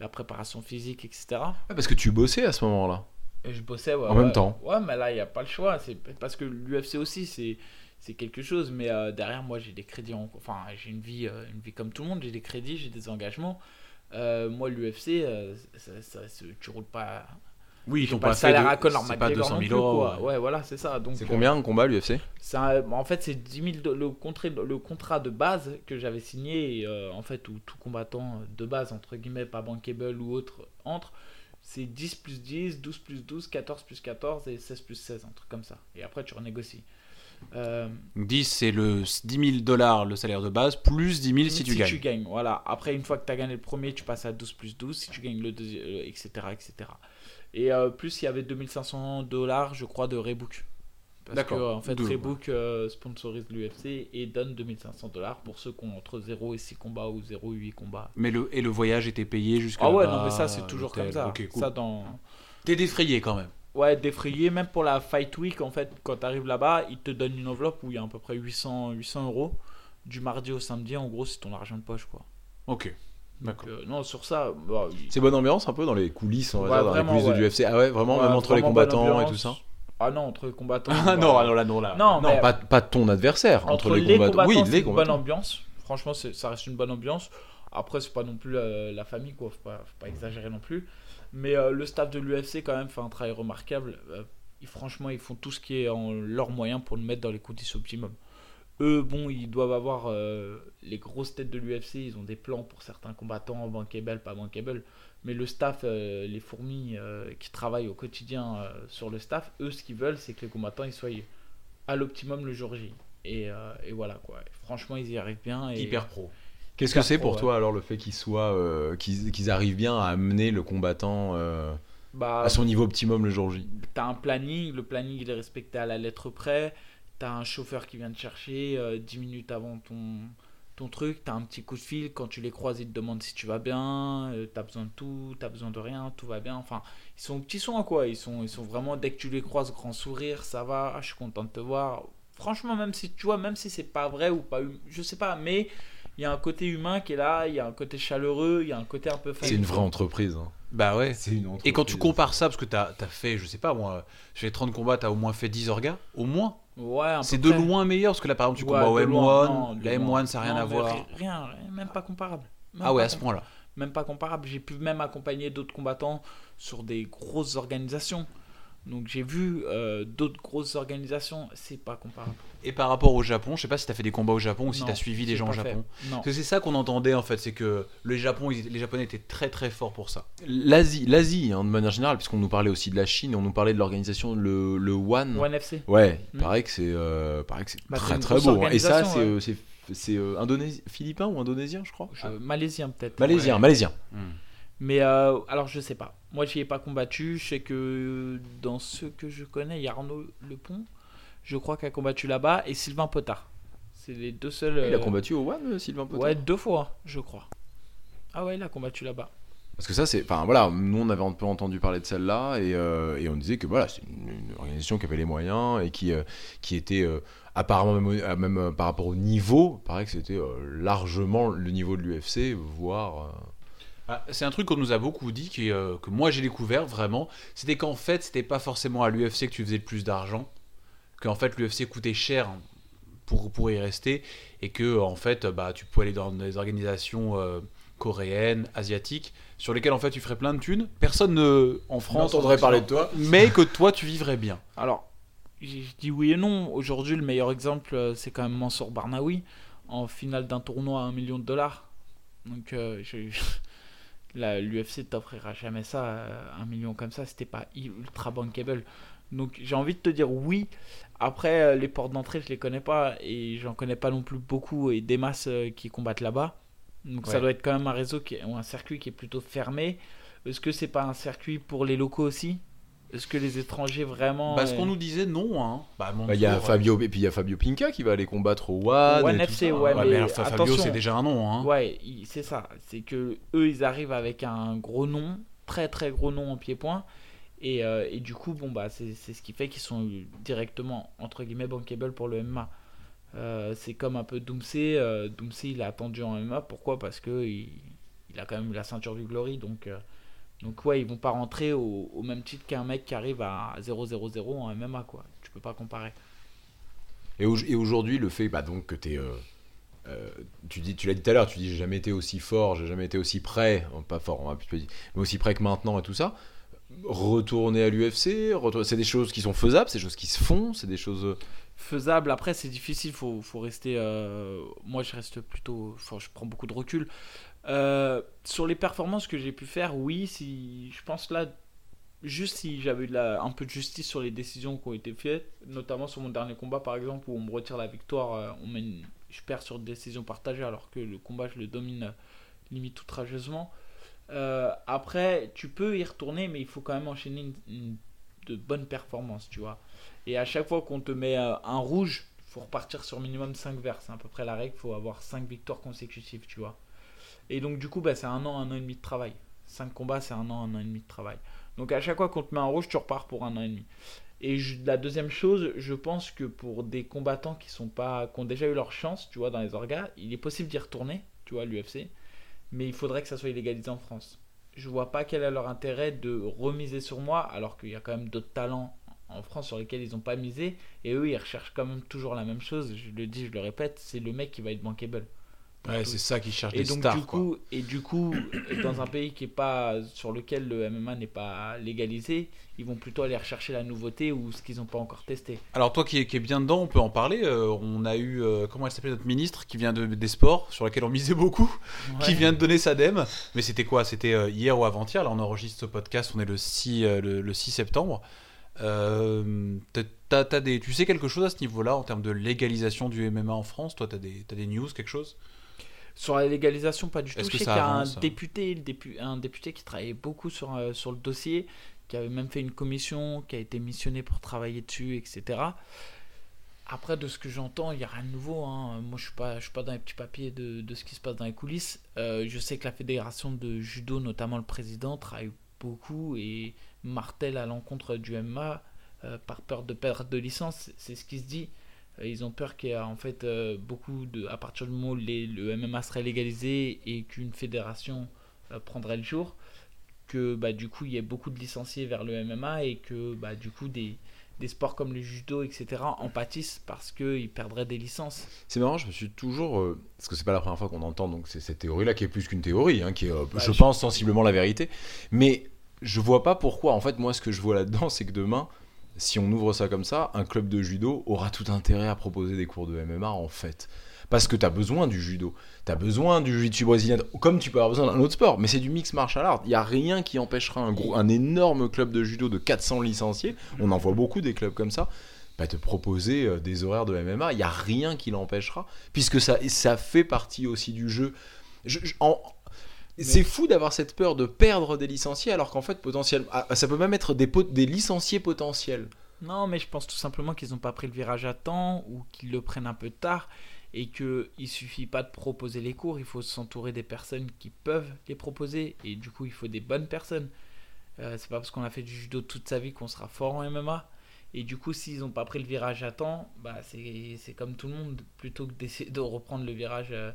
la préparation physique, etc. Ouais, parce que tu bossais à ce moment-là. Et je bossais ouais, En ouais. même temps. Ouais, mais là, il n'y a pas le choix. C'est parce que l'UFC aussi, c'est c'est quelque chose. Mais euh, derrière, moi, j'ai des crédits. En... Enfin, j'ai une vie, euh, une vie comme tout le monde. J'ai des crédits, j'ai des engagements. Euh, moi, l'UFC, euh, tu roules pas. Oui, ils t'ont pas pas fait salaire de- c'est pas McGregor 200 non 000 plus, euros. ouais. Ouais, voilà, c'est ça. Donc, C'est euh, combien un combat l'UFC en fait, c'est 10 000 do- le, contrat, le contrat de base que j'avais signé, euh, en fait, où tout combattant de base, entre guillemets, pas bankable ou autre, entre, c'est 10 plus 10, 12 plus 12, 14 plus 14 et 16 plus 16, un truc comme ça. Et après, tu renégocies. Euh, 10 c'est le 10 000 dollars le salaire de base plus 10 000 si tu gagnes. voilà. Après, une fois que tu as gagné le premier, tu passes à 12 plus 12, si tu gagnes le deuxième, euh, etc., etc. Et euh, plus, il y avait 2500 dollars, je crois, de Rebook. Parce D'accord. que, en fait, Rebook euh, sponsorise l'UFC et donne 2500 dollars pour ceux qui ont entre 0 et 6 combats ou 0 et 8 combats. Mais le, et le voyage était payé jusqu'à Ah ouais, non, mais ça, c'est toujours comme ça. Ok, cool. Ça, dans. T'es défrayé quand même. Ouais, défrayé, même pour la Fight Week, en fait, quand tu arrives là-bas, ils te donnent une enveloppe où il y a à peu près 800, 800 euros. du mardi au samedi, en gros, c'est ton argent de poche, quoi. Ok. D'accord. euh, non, sur ça, bah, il- C'est bonne ambiance un peu dans les coulisses, on va Ouais, dire, dans les vraiment, coulisses de ouais. l'UFC. Ah ouais, vraiment, ouais, même entre les vraiment combattants et tout ça. Ah non, entre les combattants. Ah bah, non, ah non, là, non, là. Non, Non, mais pas, pas ton adversaire, entre, entre les, les combattants. combattants, Oui, c'est les une bonne combattants. ambiance. Franchement, c'est- ça reste une bonne ambiance. Après, c'est pas non plus euh, la famille, quoi. Faut pas, faut pas exagérer non plus. Mais euh, le staff de l'UFC, quand même, fait un travail remarquable. Euh, franchement, ils font tout ce qui est en leur moyen pour le mettre dans les conditions optimum. Eux, bon, ils doivent avoir euh, les grosses têtes de l'UFC. Ils ont des plans pour certains combattants, bankable, pas bankable. Mais le staff, euh, les fourmis qui travaillent au quotidien sur le staff, eux, ce qu'ils veulent, c'est que les combattants ils soient à l'optimum le jour J. Et, et voilà quoi. Franchement, ils y arrivent bien. Et... Hyper pro. Qu'est-ce que c'est pour ouais. toi alors le fait qu'ils soient, euh, qu'ils qu'ils arrivent bien à amener le combattant euh, Bah, à son niveau optimum le jour J? T'as un planning, le planning il est respecté à la lettre près. T'as un chauffeur qui vient te chercher euh, 10 minutes avant ton, ton truc. T'as un petit coup de fil. Quand tu les croises, ils te demandent si tu vas bien. euh, t'as besoin de tout, t'as besoin de rien, tout va bien. Enfin, ils sont petits soins quoi? Ils sont, ils sont vraiment, dès que tu les croises, grand sourire, ça va, ah, je suis content de te voir. Franchement, même si tu vois, même si c'est pas vrai ou pas, je sais pas, mais il y a un côté humain qui est là, il y a un côté chaleureux, il y a un côté un peu C'est une vraie entreprise. hein. Bah ouais. C'est une entreprise. Et quand tu compares ça, parce que t'as as fait, je sais pas moi, je fais 30 combats, t'as au moins fait 10 orgas Au moins Ouais, un peu C'est de près. loin meilleur, parce que là par exemple tu Ouais, combats au de loin, non, M1, de la loin. M1 ça n'a rien Non, à voir. ri- Rien, rien, même pas comparable. Même Ah ouais, à ce point-là. Même pas comparable. J'ai pu même accompagner d'autres combattants sur des grosses organisations. Donc j'ai vu euh, d'autres grosses organisations, c'est pas comparable. Et par rapport au Japon, je sais pas si t'as fait des combats au Japon ou si t'as suivi des gens au fait. Japon. Non. Parce que c'est ça qu'on entendait en fait, c'est que le Japon, ils- les Japonais étaient très très forts pour ça. L'Asie, l'Asie hein, de manière générale, puisqu'on nous parlait aussi de la Chine on nous parlait de l'organisation le, le One. One FC. Ouais, Hmm. pareil que c'est euh, pareil que c'est Bah, très très beau. hein. Et ça, c'est ouais. euh, c'est c'est euh, indonésien, philippin ou indonésien, je crois. Je- Malaisien peut-être. Malaisien, Ouais. malaisien. Mais euh, alors je sais pas. Moi j'y ai pas combattu. Je sais que dans ceux que je connais, il y a Arnaud Lepont, je crois, qui a combattu là-bas, et Sylvain Potard. C'est les deux seuls. Il a euh, combattu au One, euh, Sylvain Potard Ouais, deux fois, je crois. Ah ouais, il a combattu là-bas. Parce que ça, c'est. Enfin voilà, nous on avait un peu entendu parler de celle-là et, euh, et on disait que voilà, c'est une, une organisation qui avait les moyens et qui, euh, qui était euh, apparemment, même, même par rapport au niveau, paraît que c'était largement le niveau de l'UFC, voire. Ah, c'est un truc qu'on nous a beaucoup dit, qui, euh, que moi j'ai découvert vraiment, c'était qu'en fait c'était pas forcément à l'UFC que tu faisais le plus d'argent, qu'en fait l'UFC coûtait cher pour, pour y rester, et que en fait bah, tu pouvais aller dans des organisations euh, coréennes, asiatiques, sur lesquelles en fait tu ferais plein de thunes, personne ne, en France entendrait parler de toi. mais que toi tu vivrais bien. Alors, je dis oui et non. Aujourd'hui, le meilleur exemple, euh, c'est quand même Mansour Barnaoui en finale d'un tournoi à un million de dollars. Donc, euh, je- l'UFC t'offrira jamais ça, euh, un million comme ça. C'était pas ultra bankable. Donc, j'ai envie de te dire oui. Après, euh, les portes d'entrée, je les connais pas et j'en connais pas non plus beaucoup et des masses euh, qui combattent là-bas. Donc, ça doit être quand même un réseau qui ou un circuit qui est plutôt fermé. Est-ce que c'est pas un circuit pour les locaux aussi? Est-ce que les étrangers vraiment Parce euh, qu'on nous disait non, hein. Bah, Bah, Il y a Fabio et puis il y a Fabio Pinca qui va aller combattre au One. One et tout FC, ça. ouais, Ouais, mais mais alors, Fabio c'est déjà un nom, hein. Ouais, c'est ça. C'est que eux, ils arrivent avec un gros nom, très très gros nom en pied-point. Et, euh, et du coup, bon, bah, c'est c'est ce qui fait qu'ils sont directement, entre guillemets, bankable pour le MMA. Euh, c'est comme un peu Doomsey. euh, Doomsey, il a attendu en MMA. Pourquoi? Parce que il, il a quand même eu la ceinture du Glory. Donc, euh, donc ouais, ils vont pas rentrer au, même titre qu'un mec qui arrive à 0-0-0 en MMA, quoi. Tu peux pas comparer. Et, au- et aujourd'hui, le fait bah, donc que tu tu dis, tu l'as dit tout à l'heure, tu dis j'ai jamais été aussi fort, j'ai jamais été aussi prêt, oh, pas fort, on va dire, mais aussi prêt que maintenant et tout ça. Retourner à l'UFC, c'est des choses qui sont faisables, c'est des choses qui se font, c'est des choses. euh, faisable. Après, c'est difficile. Faut, faut rester. euh, moi, je reste plutôt. Enfin, je prends beaucoup de recul. Euh, sur les performances que j'ai pu faire, oui. Si je pense là, juste si j'avais eu un peu de justice sur les décisions qui ont été faites, notamment sur mon dernier combat, par exemple, où on me retire la victoire, on je perds sur décision partagée, alors que le combat, je le domine limite outrageusement. Euh, après, tu peux y retourner, mais il faut quand même enchaîner de bonnes performances, tu vois. Et à chaque fois qu'on te met euh, un rouge, il faut repartir sur minimum 5 verts. C'est à peu près la règle. Il faut avoir 5 victoires consécutives, tu vois. Et donc, du coup, bah, c'est un an, un an et demi de travail. 5 combats, c'est un an, un an et demi de travail. Donc à chaque fois qu'on te met un rouge, tu repars pour un an et demi. Et la deuxième chose, je pense que pour des combattants qui sont pas, qui ont déjà eu leur chance, tu vois, dans les orgas, il est possible d'y retourner, tu vois, l'UFC, mais il faudrait que ça soit légalisé en France. Je vois pas quel est leur intérêt de remiser sur moi, alors qu'il y a quand même d'autres talents en France sur lesquels ils n'ont pas misé, et eux, ils recherchent quand même toujours la même chose. Je le dis, je le répète, c'est le mec qui va être bankable. Ouais, c'est ça qui cherche Et des donc stars. du quoi. coup, et du coup, dans un pays qui est pas sur lequel le MMA n'est pas légalisé, ils vont plutôt aller rechercher la nouveauté ou ce qu'ils n'ont pas encore testé. Alors toi qui es, qui est bien dedans, on peut en parler. Euh, on a eu, euh, comment elle s'appelle notre ministre, qui vient de, des sports, sur laquelle on misait beaucoup, qui vient de donner sa dème. Mais c'était quoi? C'était euh, hier ou avant-hier. Là, on enregistre ce podcast, on est le 6, euh, le, le 6 septembre. Euh, t'as des, tu sais quelque chose à ce niveau-là en termes de légalisation du MMA en France? Toi, t'as des, t'as des news, quelque chose? Sur la légalisation, pas du tout. Je sais qu'il y a un ça député, le dépu- un député qui travaillait beaucoup sur, euh, sur le dossier, qui avait même fait une commission, qui a été missionné pour travailler dessus, etc. Après, de ce que j'entends, il n'y a rien de nouveau. hein. Moi, je ne suis, pas- je suis pas dans les petits papiers de, de ce qui se passe dans les coulisses. Euh, je sais que la fédération de judo, notamment le président, travaille beaucoup et martèle à l'encontre du MMA euh, par peur de perdre de licence. C'est ce qui se dit. Euh, Ils ont peur qu'il y ait en fait euh, beaucoup de. À partir du moment où les- le MMA serait légalisé et qu'une fédération euh, prendrait le jour, que bah, du coup il y ait beaucoup de licenciés vers le MMA et que bah, du coup des, des sports comme le judo, etc. en pâtissent parce qu'ils perdraient des licences. C'est marrant, je me suis toujours. euh, parce que c'est pas la première fois qu'on entend donc c'est cette théorie-là qui est plus qu'une théorie, hein, qui est, euh, Bah, je je- pense, sensiblement la vérité. Mais je vois pas pourquoi. En fait, moi, ce que je vois là-dedans, c'est que demain, si on ouvre ça comme ça, un club de judo aura tout intérêt à proposer des cours de MMA, en fait. Parce que tu as besoin du judo, tu as besoin du jiu-jitsu brésilien, comme tu peux avoir besoin d'un autre sport, mais c'est du mix martial art. Il n'y a rien qui empêchera un, gros, un énorme club de judo de 400 licenciés, on en voit beaucoup des clubs comme ça, bah, te proposer euh, des horaires de MMA. Il n'y a rien qui l'empêchera, puisque ça, ça fait partie aussi du jeu. C'est fou d'avoir cette peur de perdre des licenciés, alors qu'en fait, potentiellement, ah, ça peut même être des, licenciés potentiels. Non, mais je pense tout simplement qu'ils n'ont pas pris le virage à temps ou qu'ils le prennent un peu tard et qu'il ne suffit pas de proposer les cours, il faut s'entourer des personnes qui peuvent les proposer et du coup il faut des bonnes personnes. Euh, c'est pas parce qu'on a fait du judo toute sa vie qu'on sera fort en MMA. Et du coup, s'ils n'ont pas pris le virage à temps, bah c'est comme tout le monde, plutôt que d'essayer de reprendre le virage euh,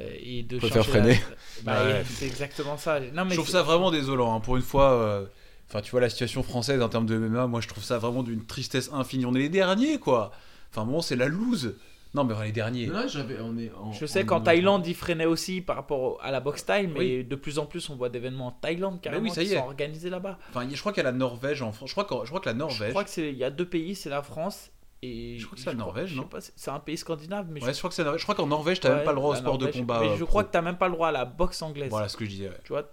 et de Préfère changer la- freiner. Bah, Ouais. C'est exactement ça. Non, mais je trouve ça vraiment désolant. hein. Pour une fois, euh, enfin, tu vois la situation française en termes de MMA, moi je trouve ça vraiment d'une tristesse infinie. On est les derniers, quoi. Enfin, bon, c'est la loose. Non, mais on est les derniers. Là, j'avais, on est en- Je sais en- qu'en Thaïlande, ils freinaient aussi par rapport à la boxe thaï, mais Oui. de plus en plus, on voit d'événements en Thaïlande carrément oui, ça y qui est. sont organisés là-bas. Enfin, je crois qu'il y a la Norvège en France. Je crois que, je crois que la Je Norvège. crois que c'est il y a deux pays, c'est la France et Je crois que c'est la Norvège, non pas, c'est- C'est un pays scandinave, mais Ouais, je crois que c'est la Norvège. Je crois qu'en Norvège, t'as Ouais, même pas le droit au sport de combat. Mais euh, je pro. crois que t'as même pas le droit à la boxe anglaise. Voilà ce que je disais. ouais. Tu vois.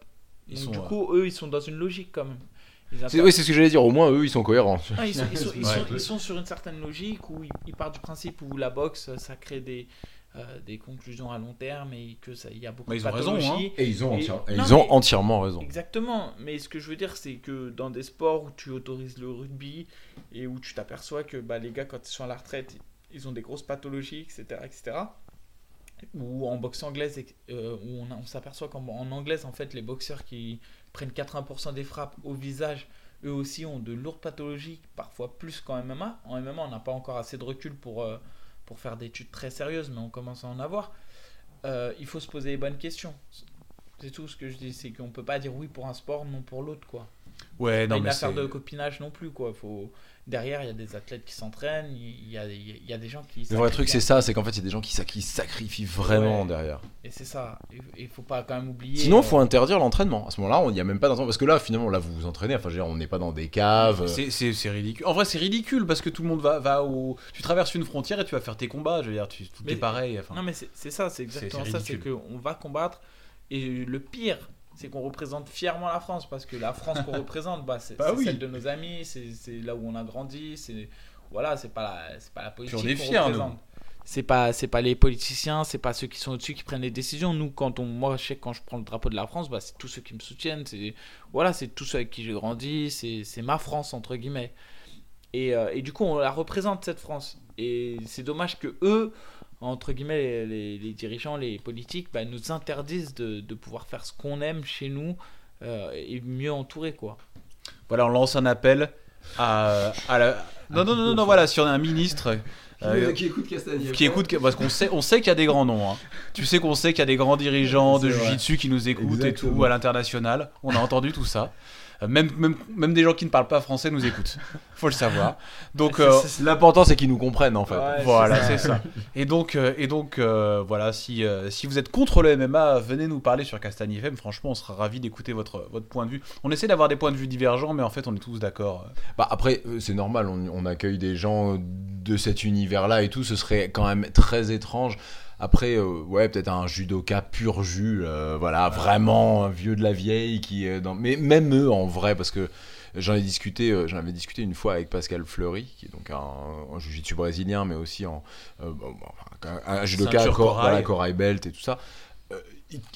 Ils Donc, sont, du euh, coup, eux, ils sont dans une logique quand même. Oui, c'est ce que j'allais dire. Au moins, eux, ils sont cohérents. Ah, ils, sont, ils sont- ils Ouais. sont- ils sont sur une certaine logique où ils, ils partent du principe où la boxe, ça crée des, des conclusions à long terme et que ça, il y a beaucoup de ils ont raison, pathologies. Et ils ont, Et- entière- et non, ils ont mais- entièrement raison. Exactement, mais ce que je veux dire, c'est que dans des sports où tu autorises le rugby et où tu t'aperçois que bah, les gars, quand ils sont à la retraite, ils ont des grosses pathologies, etc. etc. Ou en boxe anglaise, euh, où on, s'aperçoit qu'en en anglaise, en fait, les boxeurs qui prennent 80% des frappes au visage, eux aussi ont de lourdes pathologies, parfois plus qu'en MMA. En MMA, on n'a pas encore assez de recul pour, euh, pour faire des études très sérieuses, mais on commence à en avoir. Euh, il faut se poser les bonnes questions. C'est tout ce que je dis, c'est qu'on peut pas dire oui pour un sport, non pour l'autre, quoi. Ouais, non, pas une mais affaire de copinage non plus, quoi. Faut... Derrière, il y a des athlètes qui s'entraînent, il y a, il y a des gens qui. Le vrai truc, c'est ça, c'est qu'en fait, il y a des gens qui, qui sacrifient vraiment Ouais. derrière. Et c'est ça. Il faut pas quand même oublier. Sinon, euh, il faut interdire l'entraînement. À ce moment-là, il n'y a même pas d'entraînement. Parce que là, finalement, là, vous vous entraînez. Enfin, je veux dire, on n'est pas dans des caves. C'est- ridicule. En vrai, c'est ridicule parce que tout le monde va, va au. Tu traverses une frontière et tu vas faire tes combats. Je veux dire, tu, tout Mais- est pareil. Enfin, Non, mais c'est ça, c'est exactement ça. C'est qu'on va combattre. Et le pire, c'est qu'on représente fièrement la France. Parce que la France qu'on représente, bah, c'est Bah oui. celle de nos amis, c'est c'est là où on a grandi. C'est voilà, c'est pas la, c'est pas la politique. qu'on représente. C'est pas, c'est pas les politiciens, c'est pas ceux qui sont au-dessus qui prennent les décisions. Nous, quand on, moi, je sais que quand je prends le drapeau de la France, bah, c'est tous ceux qui me soutiennent. C'est voilà, c'est tous ceux avec qui j'ai grandi. C'est c'est ma France entre guillemets. Et, euh, et du coup, on la représente cette France. Et c'est dommage que eux, entre guillemets, les, les- les dirigeants, les politiques, bah, nous interdisent de, de pouvoir faire ce qu'on aime chez nous euh, et mieux entouré, quoi. voilà, on lance un appel à, à la. Non, non, non, non, non, voilà, si on a un ministre. euh, qui écoute Castagnier. qui écoute, parce qu'on sait, on sait qu'il y a des grands noms. hein. Tu sais qu'on sait qu'il y a des grands dirigeants de. Jiu-Jitsu qui nous écoutent et tout à l'international. On a entendu tout ça. Euh, Même, même, même des gens qui ne parlent pas français nous écoutent. Faut le savoir. Donc, euh, L'important, c'est qu'ils nous comprennent en fait. Ouais, voilà, c'est ça. Et donc, euh, et donc euh, voilà, si, euh, si vous êtes contre le MMA, venez nous parler sur Castagne FM. Franchement, on sera ravis d'écouter votre, votre point de vue. On essaie d'avoir des points de vue divergents, mais en fait, on est tous d'accord. Bah après, c'est normal, on, on accueille des gens de cet univers-là et tout, ce serait quand même très étrange. Après, euh, ouais, peut-être un judoka pur jus, euh, voilà, vraiment un vieux de la vieille qui est dans... Mais même eux, en vrai, parce que j'en ai discuté, euh, j'en avais discuté une fois avec Pascal Fleury, qui est donc un, un jiu-jitsu brésilien, mais aussi en, bon, un, un judoka Ceinture cor- corail. voilà, corail belt et tout ça.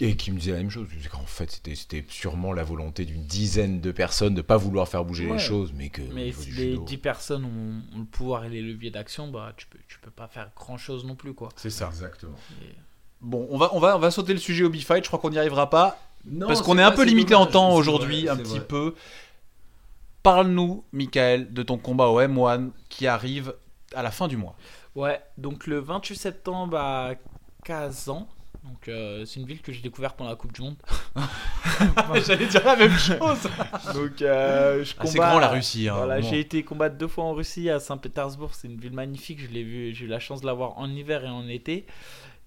Et qui me disait la même chose, qu'en fait c'était sûrement la volonté d'une dizaine de personnes de pas vouloir faire bouger Ouais. les choses, mais que au Mais si les judo- 10 personnes ont, ont le pouvoir et les leviers d'action, bah tu peux, tu peux pas faire grand chose non plus quoi. C'est ça. Exactement. Et- Bon, on va, on va, on va sauter le sujet Obi Fight. Je crois qu'on n'y arrivera pas. Non, parce qu'on est un peu limité dommage, en temps aujourd'hui, un petit vrai. peu. Parle-nous, Michael, de ton combat au M1 qui arrive à la fin du mois. Ouais, donc le 28 septembre à Kazan. Donc euh, c'est une ville que j'ai découverte pendant la Coupe du Monde. J'allais dire la même chose. Donc euh, je Ah, c'est grand la Russie. hein, Voilà, j'ai été combattre deux fois en Russie à Saint-Pétersbourg. C'est une ville magnifique. Je l'ai vu. J'ai eu la chance de la voir en hiver et en été.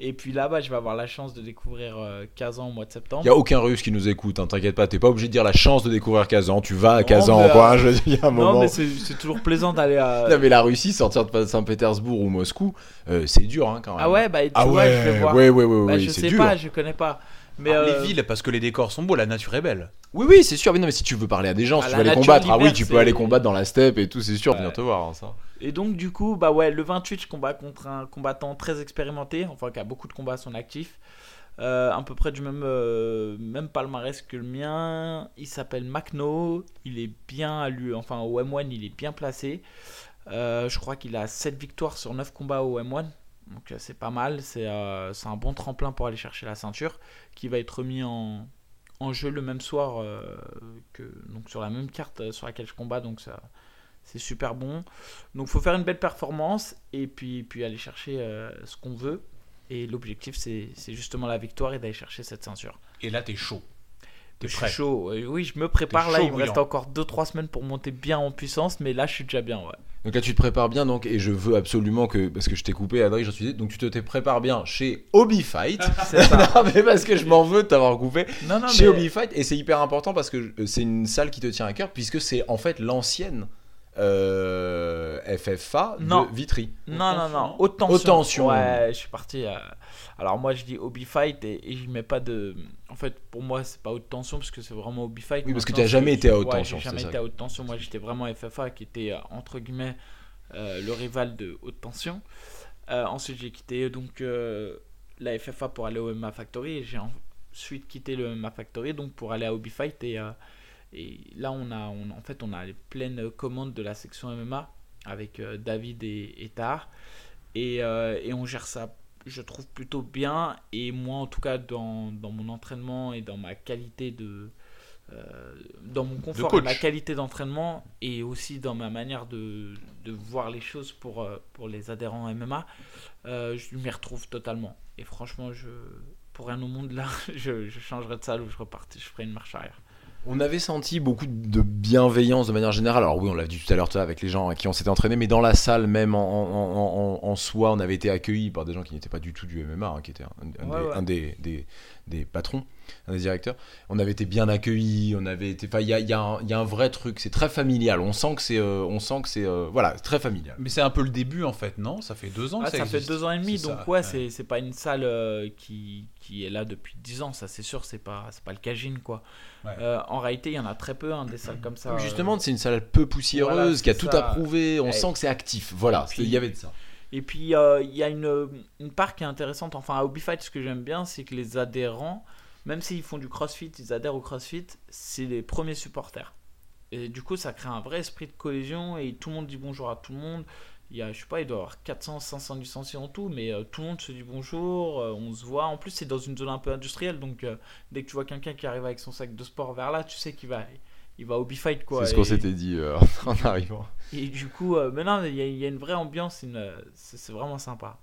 Et puis là-bas, je vais avoir la chance de découvrir euh, Kazan au mois de septembre. Il y a aucun russe qui nous écoute, hein, t'inquiète pas, t'es pas obligé de dire la chance de découvrir Kazan, tu vas à Non, Kazan mais, quoi, euh, je veux dire, il y a un non, moment. mais c'est toujours plaisant d'aller à. Non, mais la Russie, sortir de Saint-Pétersbourg ou Moscou, euh, c'est dur hein, quand même. Ah ouais, bah tu Ah vois, ouais, je vais voir. ouais, ouais, ouais, Bah, ouais, je c'est sais dur. pas, je connais pas. Mais Ah, euh, Les villes, parce que les décors sont beaux, la nature est belle. Oui, oui, c'est sûr. Mais non, mais si tu veux parler à des gens, Ah, si tu la veux aller combattre, ah oui, tu peux aller combattre dans la steppe et tout, c'est sûr, Ouais. venir te voir. hein, ça. Et donc, du coup, bah ouais, le 28, je combats contre un combattant très expérimenté, enfin, qui a beaucoup de combats à son actif. Euh, à peu près du même, euh, palmarès que le mien. Il s'appelle Macno. Il est bien à enfin, au M1, il est bien placé. Euh, je crois qu'il a 7 victoires sur 9 combats au M1. Donc, euh, c'est pas mal. C'est un bon tremplin pour aller chercher la ceinture qui va être remis en, jeu le même soir que sur la même carte sur laquelle je combats. Donc, ça. C'est super bon. Donc faut faire une belle performance et puis, puis aller chercher euh, ce qu'on veut. Et l'objectif c'est c'est justement la victoire et d'aller chercher cette ceinture. Et là, t'es chaud. T'es Je suis prêt. chaud. Oui, je me prépare là. chaud Il me reste encore 2-3 semaines pour monter bien en puissance, mais là je suis déjà bien. Ouais. Donc là, tu te prépares bien, donc, et je veux absolument que, parce que je t'ai coupé, Adrien, j'en suis désolé, donc tu te, te prépares bien chez Hobby Fight. Non, mais parce que je m'en veux de t'avoir coupé. non, non, chez mais- Hobby Fight, et c'est hyper important parce que euh, c'est une salle qui te tient à cœur, puisque c'est en fait l'ancienne euh, FFA Non. de Vitry. Non, non, non. Haute tension. Haute tension. Ouais, je suis parti. euh, Alors, moi, je dis hobby fight et, et je mets pas de. En fait, pour moi, c'est pas haute tension parce que c'est vraiment hobby fight. Oui, parce que Maintenant, t'as jamais été à haute ouais, tension, J'ai jamais ça. été à haute tension. Moi, j'étais vraiment FFA qui était, euh, entre guillemets, euh, le rival de haute tension. Euh, ensuite, j'ai quitté donc euh, la FFA pour aller au MMA Factory et j'ai ensuite quitté le MMA Factory donc pour aller à Hobby Fight et, euh, et là on a on, en fait on a les pleines commandes de la section MMA avec euh, David et, et euh, et on gère ça je trouve plutôt bien et moi en tout cas dans, dans mon entraînement et dans ma qualité de euh, dans mon confort et ma qualité d'entraînement et aussi dans ma manière de, de voir les choses pour, pour les adhérents MMA, je m'y retrouve totalement. Et franchement, je, pour rien au monde là, je, je changerais de salle ou je repartais, je ferais une marche arrière. On avait senti beaucoup de bienveillance de manière générale. Alors oui, on l'a dit tout à l'heure avec les gens à qui on s'était entraîné, mais dans la salle même en, en- en- en soi, on avait été accueillis par des gens qui n'étaient pas du tout du MMA, hein, qui étaient un, un Ouais, des, ouais. un des- des- des patrons, un des directeurs. On avait été bien accueillis, on avait été. Enfin, il y a, il y a un- il y a un vrai truc, c'est très familial. On sent que c'est, euh, on sent que c'est, euh, voilà, très familial. Mais c'est un peu le début en fait, non? Ça fait deux ans que Ah, ça, ça fait existe. deux ans et demi, donc ça, ouais, ouais. c'est c'est pas une salle euh, qui, qui est là depuis dix ans, ça c'est sûr, c'est pas, c'est pas le Cagine quoi. Ouais. Euh, en réalité, il y en a très peu, hein, des salles comme ça. Justement, c'est une salle peu poussiéreuse, voilà, qui a c'est tout ça. approuvé. On Et- sent que c'est actif. Voilà, il y avait de ça. Et puis, euh, il y a une, une part qui est intéressante. Enfin, à Hobby Fight, ce que j'aime bien, c'est que les adhérents, même s'ils font du crossfit, ils adhèrent au crossfit, c'est les premiers supporters. Et du coup, ça crée un vrai esprit de cohésion et tout le monde dit bonjour à tout le monde. Il y a, je sais pas, il doit y avoir 400, 500 licenciés en tout, mais euh, tout le monde se dit bonjour, euh, on se voit. En plus, c'est dans une zone un peu industrielle, donc euh, dès que tu vois quelqu'un qui arrive avec son sac de sport vers là, tu sais qu'il va, il va au B-Fight quoi. C'est ce qu'on s'était dit euh, en arrivant. Et du coup, euh, mais non, il y, a- il y a une vraie ambiance, une, c'est vraiment sympa.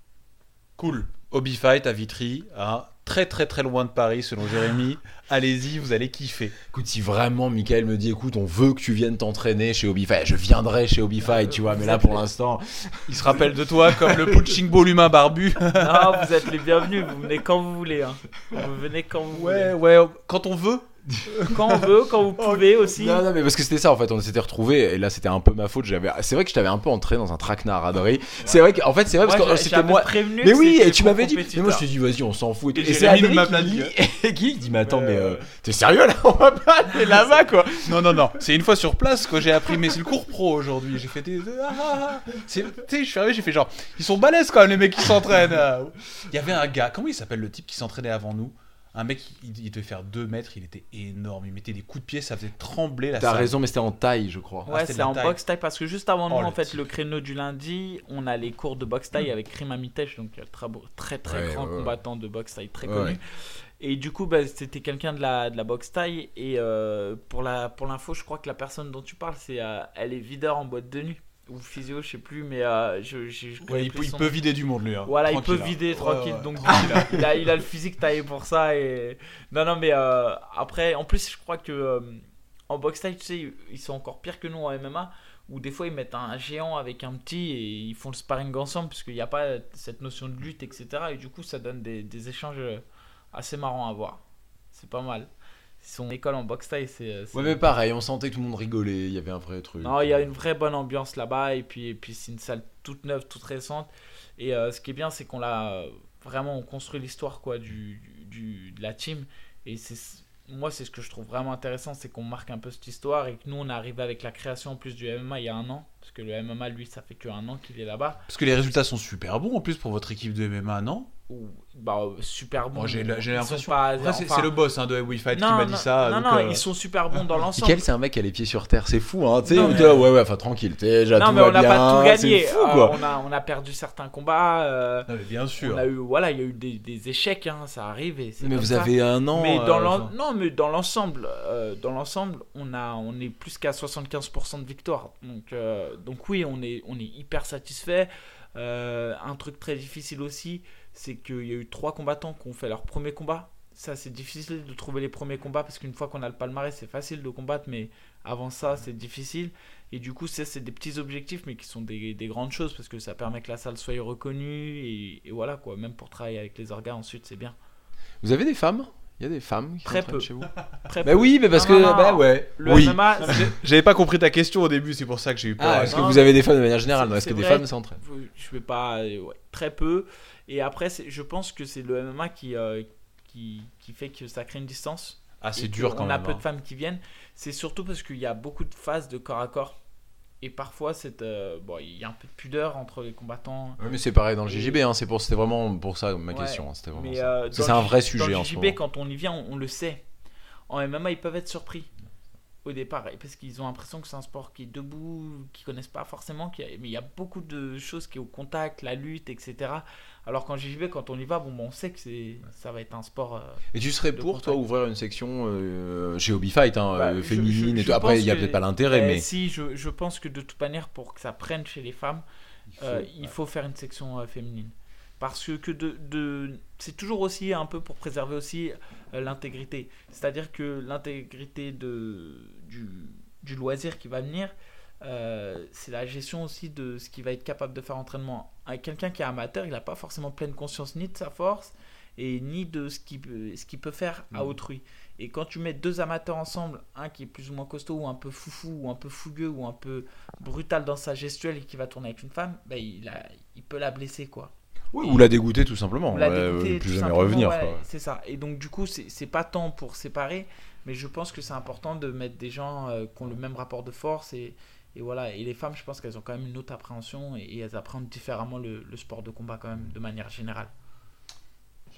Cool. Hobby Fight à Vitry, hein, très très très loin de Paris selon Jérémy. Allez-y, vous allez kiffer. Écoute, si vraiment Michael me dit, écoute, on veut que tu viennes t'entraîner chez Fight, je viendrai chez Fight, tu vois, mais là pour l'instant, Il se rappelle de toi comme le punching ball humain barbu. non, vous êtes les bienvenus, vous venez quand vous voulez. Hein. Vous venez quand vous Ouais, voulez. ouais, quand on veut. Quand on veut, quand vous pouvez aussi. Non, non, mais parce que c'était ça en fait, on s'était retrouvés et là c'était un peu ma faute. J'avais, c'est vrai que je t'avais un peu entré dans un traquenard à Doré. C'est vrai qu'en fait, c'est vrai parce Moi, que c'était moi. prévenu Mais oui, et tu m'avais dit. Mais moi je te dis, vas-y, on s'en fout. Et. Et et c'est Adrien qui, dit- qui dit, mais attends, Ouais, mais ouais. euh, t'es sérieux là On va pas aller là-bas quoi. Non, non, non. C'est une fois sur place que j'ai appris, mais c'est le cours pro aujourd'hui. J'ai fait des. Ah, ah, ah. C'est- Tu sais, je suis arrivé, j'ai fait genre. Ils sont balèzes quand même, les mecs qui s'entraînent. Il y avait un gars, comment il s'appelle le type qui s'entraînait avant nous? Un mec, il, il devait faire 2 mètres, il était énorme. Il mettait des coups de pied, ça faisait trembler la T'as salle. raison, mais c'était en taille, je crois. Ouais, c'était de c'est la en taille. box taille parce que juste avant nous, Oh, le en fait, type. le créneau du lundi, on a les cours de box taille avec Krim Amitech, donc euh, très beau- très très Ouais, grand ouais, ouais. combattant de box taille très Ouais, connu. ouais. Et du coup, bah, c'était quelqu'un de la, de la box taille. Et euh, pour la pour l'info, je crois que la personne dont tu parles, c'est euh, elle est videur en boîte de nuit ou physio, je sais plus, mais euh, je, je, Ouais, il, plus peut, il son peut nom. vider du monde, lui. hein. Voilà, il peut hein. vider tranquille. ouais. Donc il a, il a, il a le physique taillé pour ça. Et non, non, mais euh, après, en plus, je crois que euh, en boxe taille, tu sais, ils sont encore pires que nous en MMA. Où des fois ils mettent un géant avec un petit et ils font le sparring ensemble parce qu'il n'y a pas cette notion de lutte, etc. Et du coup, ça donne des, des échanges assez marrants à voir. C'est pas mal. Son école en boxe taille, c'est. c'est- Ouais, mais pareil, on sentait que tout le monde rigolait, il y avait un vrai truc. non, il y a une vraie bonne ambiance là-bas et puis, et puis c'est une salle toute neuve, toute récente. Et euh, ce qui est bien, c'est qu'on l'a euh, vraiment on construit l'histoire quoi du, du de la team. Et c'est moi, c'est ce que je trouve vraiment intéressant, c'est qu'on marque un peu cette histoire et que nous, on est arrivé avec la création en plus du MMA il y a un an, parce que le MMA, lui, ça fait que un an qu'il est là-bas. Parce que les résultats sont super bons en plus pour votre équipe de MMA, non? Ou bah euh, super bon. Moi, j'ai l'impression- c'est enfin, c'est le boss hein, de WeFight qui m'a dit ça. Non, donc, non, euh, ils sont super bons dans l'ensemble. Michael, c'est un mec qui a les pieds sur terre, c'est fou, hein. Tu sais, mais- dit, ah, ouais, ouais, enfin tranquille, t'es déjà Non, tout mais on n'a pas tout gagné. Euh, quoi. on, a, on a perdu certains combats. euh, non, mais bien sûr. On a eu, voilà, il y a eu des, des échecs, hein, ça arrive. Et Mais vous ça. avez un an. Mais euh, dans non, mais dans l'ensemble, euh, dans l'ensemble, on a, on est plus qu'à 75% de victoire. Donc, euh, donc oui, on est, on est hyper satisfait. Euh, un truc très difficile aussi, c'est qu'il y a eu trois combattants qui ont fait leur premier combat. Ça, c'est difficile de trouver les premiers combats parce qu'une fois qu'on a le palmarès, c'est facile de combattre, mais avant ça, c'est difficile. Et du coup, ça, c'est des petits objectifs, mais qui sont des, des grandes choses parce que ça permet que la salle soit reconnue. Et, voilà, quoi. Même pour travailler avec les organes, ensuite, c'est bien. Vous avez des femmes? Il y a des femmes qui Très peu. chez vous Très Bah peu. oui, mais parce Non, que. non, non. Bah ouais. Le oui. MMA, J'avais pas compris ta question au début, c'est pour ça que j'ai eu peur. Ah, est-ce que Non, vous mais- avez des femmes de manière générale non Est-ce que des vrai. femmes s'entraînent je vais pas. euh, ouais, très peu. Et après, c'est- je pense que c'est le MMA qui, euh, qui, qui fait que ça crée une distance. Ah, c'est que dur quand on même. a peu hein. de femmes qui viennent. C'est surtout parce qu'il y a beaucoup de phases de corps à corps. Et parfois, c'est, euh, bon, il y a un peu de pudeur entre les combattants. Oui, mais c'est pareil dans le JJB, hein, c'est pour, c'était vraiment pour ça ma Ouais, question. hein, C'était vraiment Mais euh, c'est un vrai sujet dans en le ce moment. quand on y vient, on, on le sait. En MMA, ils peuvent être surpris au départ parce qu'ils ont l'impression que c'est un sport qui est debout, qu'ils connaissent pas forcément. a- mais il y a beaucoup de choses qui est au contact, la lutte, etc. Alors qu'en JJB, quand on y va, bon, bon, on sait que c'est, ça va être un sport. euh, Et tu serais pour toi ouvrir une section euh, chez Hobby Fight, hein, Bah, euh, féminine je- et je tout. Après, il y a peut-être pas l'intérêt, eh, mais si, je, je pense que de toute manière, pour que ça prenne chez les femmes, euh, il faut faire une section euh, féminine. Parce que, que de, de- c'est toujours aussi un peu pour préserver aussi euh, l'intégrité. C'est-à-dire que l'intégrité du, du loisir qui va venir, euh, c'est la gestion aussi de ce qu'il va être capable de faire en entraînement. Un- Quelqu'un qui est amateur, il n'a pas forcément pleine conscience ni de sa force et ni de ce qu'il peut, ce qu'il peut faire à Mhm. autrui. Et quand tu mets deux amateurs ensemble, un qui est plus ou moins costaud, ou un peu foufou, ou un peu fougueux, ou un peu brutal dans sa gestuelle et qui va tourner avec une femme, ben il, a- il peut la blesser quoi. Oui, ou la dégoûter tout simplement. La dégoûter, plus tout jamais simplement, revenir. ouais. C'est ça. Et donc du coup, c'est pas tant pour séparer, mais je pense que c'est important de mettre des gens euh, qui ont le même rapport de force et, et voilà. Et les femmes, je pense qu'elles ont quand même une autre appréhension et, et elles apprennent différemment le, le sport de combat quand même de manière générale.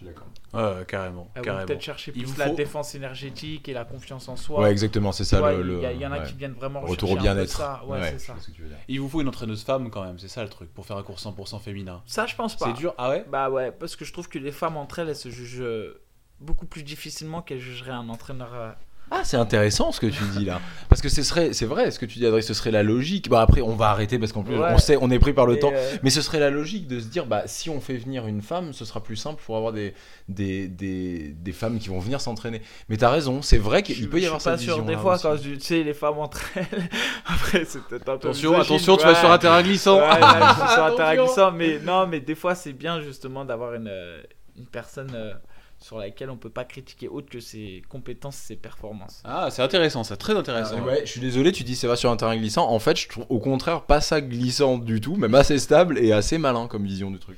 Suis d'accord. Carrément. Carrément. peut-être chercher plus la défense énergétique et la confiance en soi. Ouais, exactement, c'est ça il le- y, en a ouais. qui viennent vraiment Retour au bien-être. ça. Ouais, c'est je ça. vois ce que tu veux dire. Il vous faut une entraîneuse femme quand même, c'est ça le truc, pour faire un cours 100% féminin. Ça, je pense pas. C'est dur, ah ouais? Bah ouais, parce que je trouve que les femmes entre elles, elles se jugent euh, beaucoup plus difficilement qu'elles jugeraient un entraîneur, euh, Ah, c'est intéressant ce que tu dis là. Parce que ce serait, c'est vrai, ce que tu dis, Adrien, ce serait la logique. Bon, après, on va arrêter parce qu'en plus, Ouais. on sait, on est pris par le Et, temps. euh, Mais ce serait la logique de se dire, bah, si on fait venir une femme, ce sera plus simple pour avoir des, des, des, des femmes qui vont venir s'entraîner. Mais t'as raison, c'est vrai qu'il peut y je avoir suis pas cette sûr vision. des fois quand je, tu sais les femmes entre elles après c'est peut-être un peu Attention, attention, tu vas sur un terrain glissant. Ouais, là, je suis sur un terrain glissant, mais non, mais des fois c'est bien justement d'avoir une, euh, une personne euh, sur laquelle on peut pas critiquer autre que ses compétences, ses performances. Ah, c'est intéressant, ça, très intéressant. Ah, ouais, je suis désolé, tu dis ça va sur un terrain glissant. En fait, je trouve au contraire pas ça glissant du tout, même assez stable et assez malin comme vision du truc.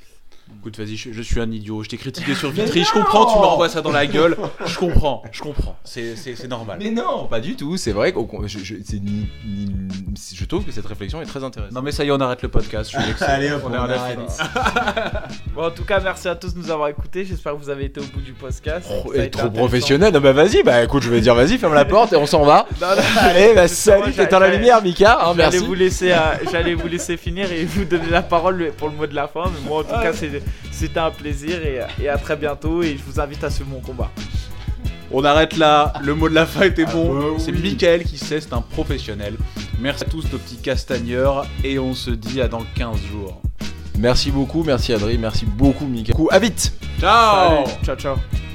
Écoute, vas-y, je, je suis un idiot. Je t'ai critiqué sur Vitry. Je comprends, tu me renvoies ça dans la gueule. Je comprends, je comprends. C'est, normal. Mais non, pas du tout. C'est vrai que je, je, c'est ni- ni- je trouve que cette réflexion est très intéressante. Non, mais ça y est, on arrête le podcast. Je suis. Allez, hop, on, on arrête. Bon, en tout cas, merci à tous de nous avoir écoutés. J'espère que vous avez été au bout du podcast. Oh, et trop professionnel. Non, bah vas-y, bah écoute, je vais dire vas-y, ferme la porte et on s'en va. Non, non, Allez, bah salut, t'éteins la lumière, Mika. Hein, J'allais merci. vous laisser, euh, j'allais vous laisser finir et vous donner la parole pour le mot de la fin. Mais moi, en tout cas, c'est- c'était un plaisir et, et à très bientôt. Et je vous invite à suivre mon combat. On arrête là. Le mot de la fin était bon. bah c'est oui. Mickaël qui sait, c'est un professionnel. Merci à tous nos petits castagneurs. Et on se dit à dans 15 jours. Merci beaucoup, merci Adrien, merci beaucoup Mika. À vite. Ciao Salut. ciao, ciao.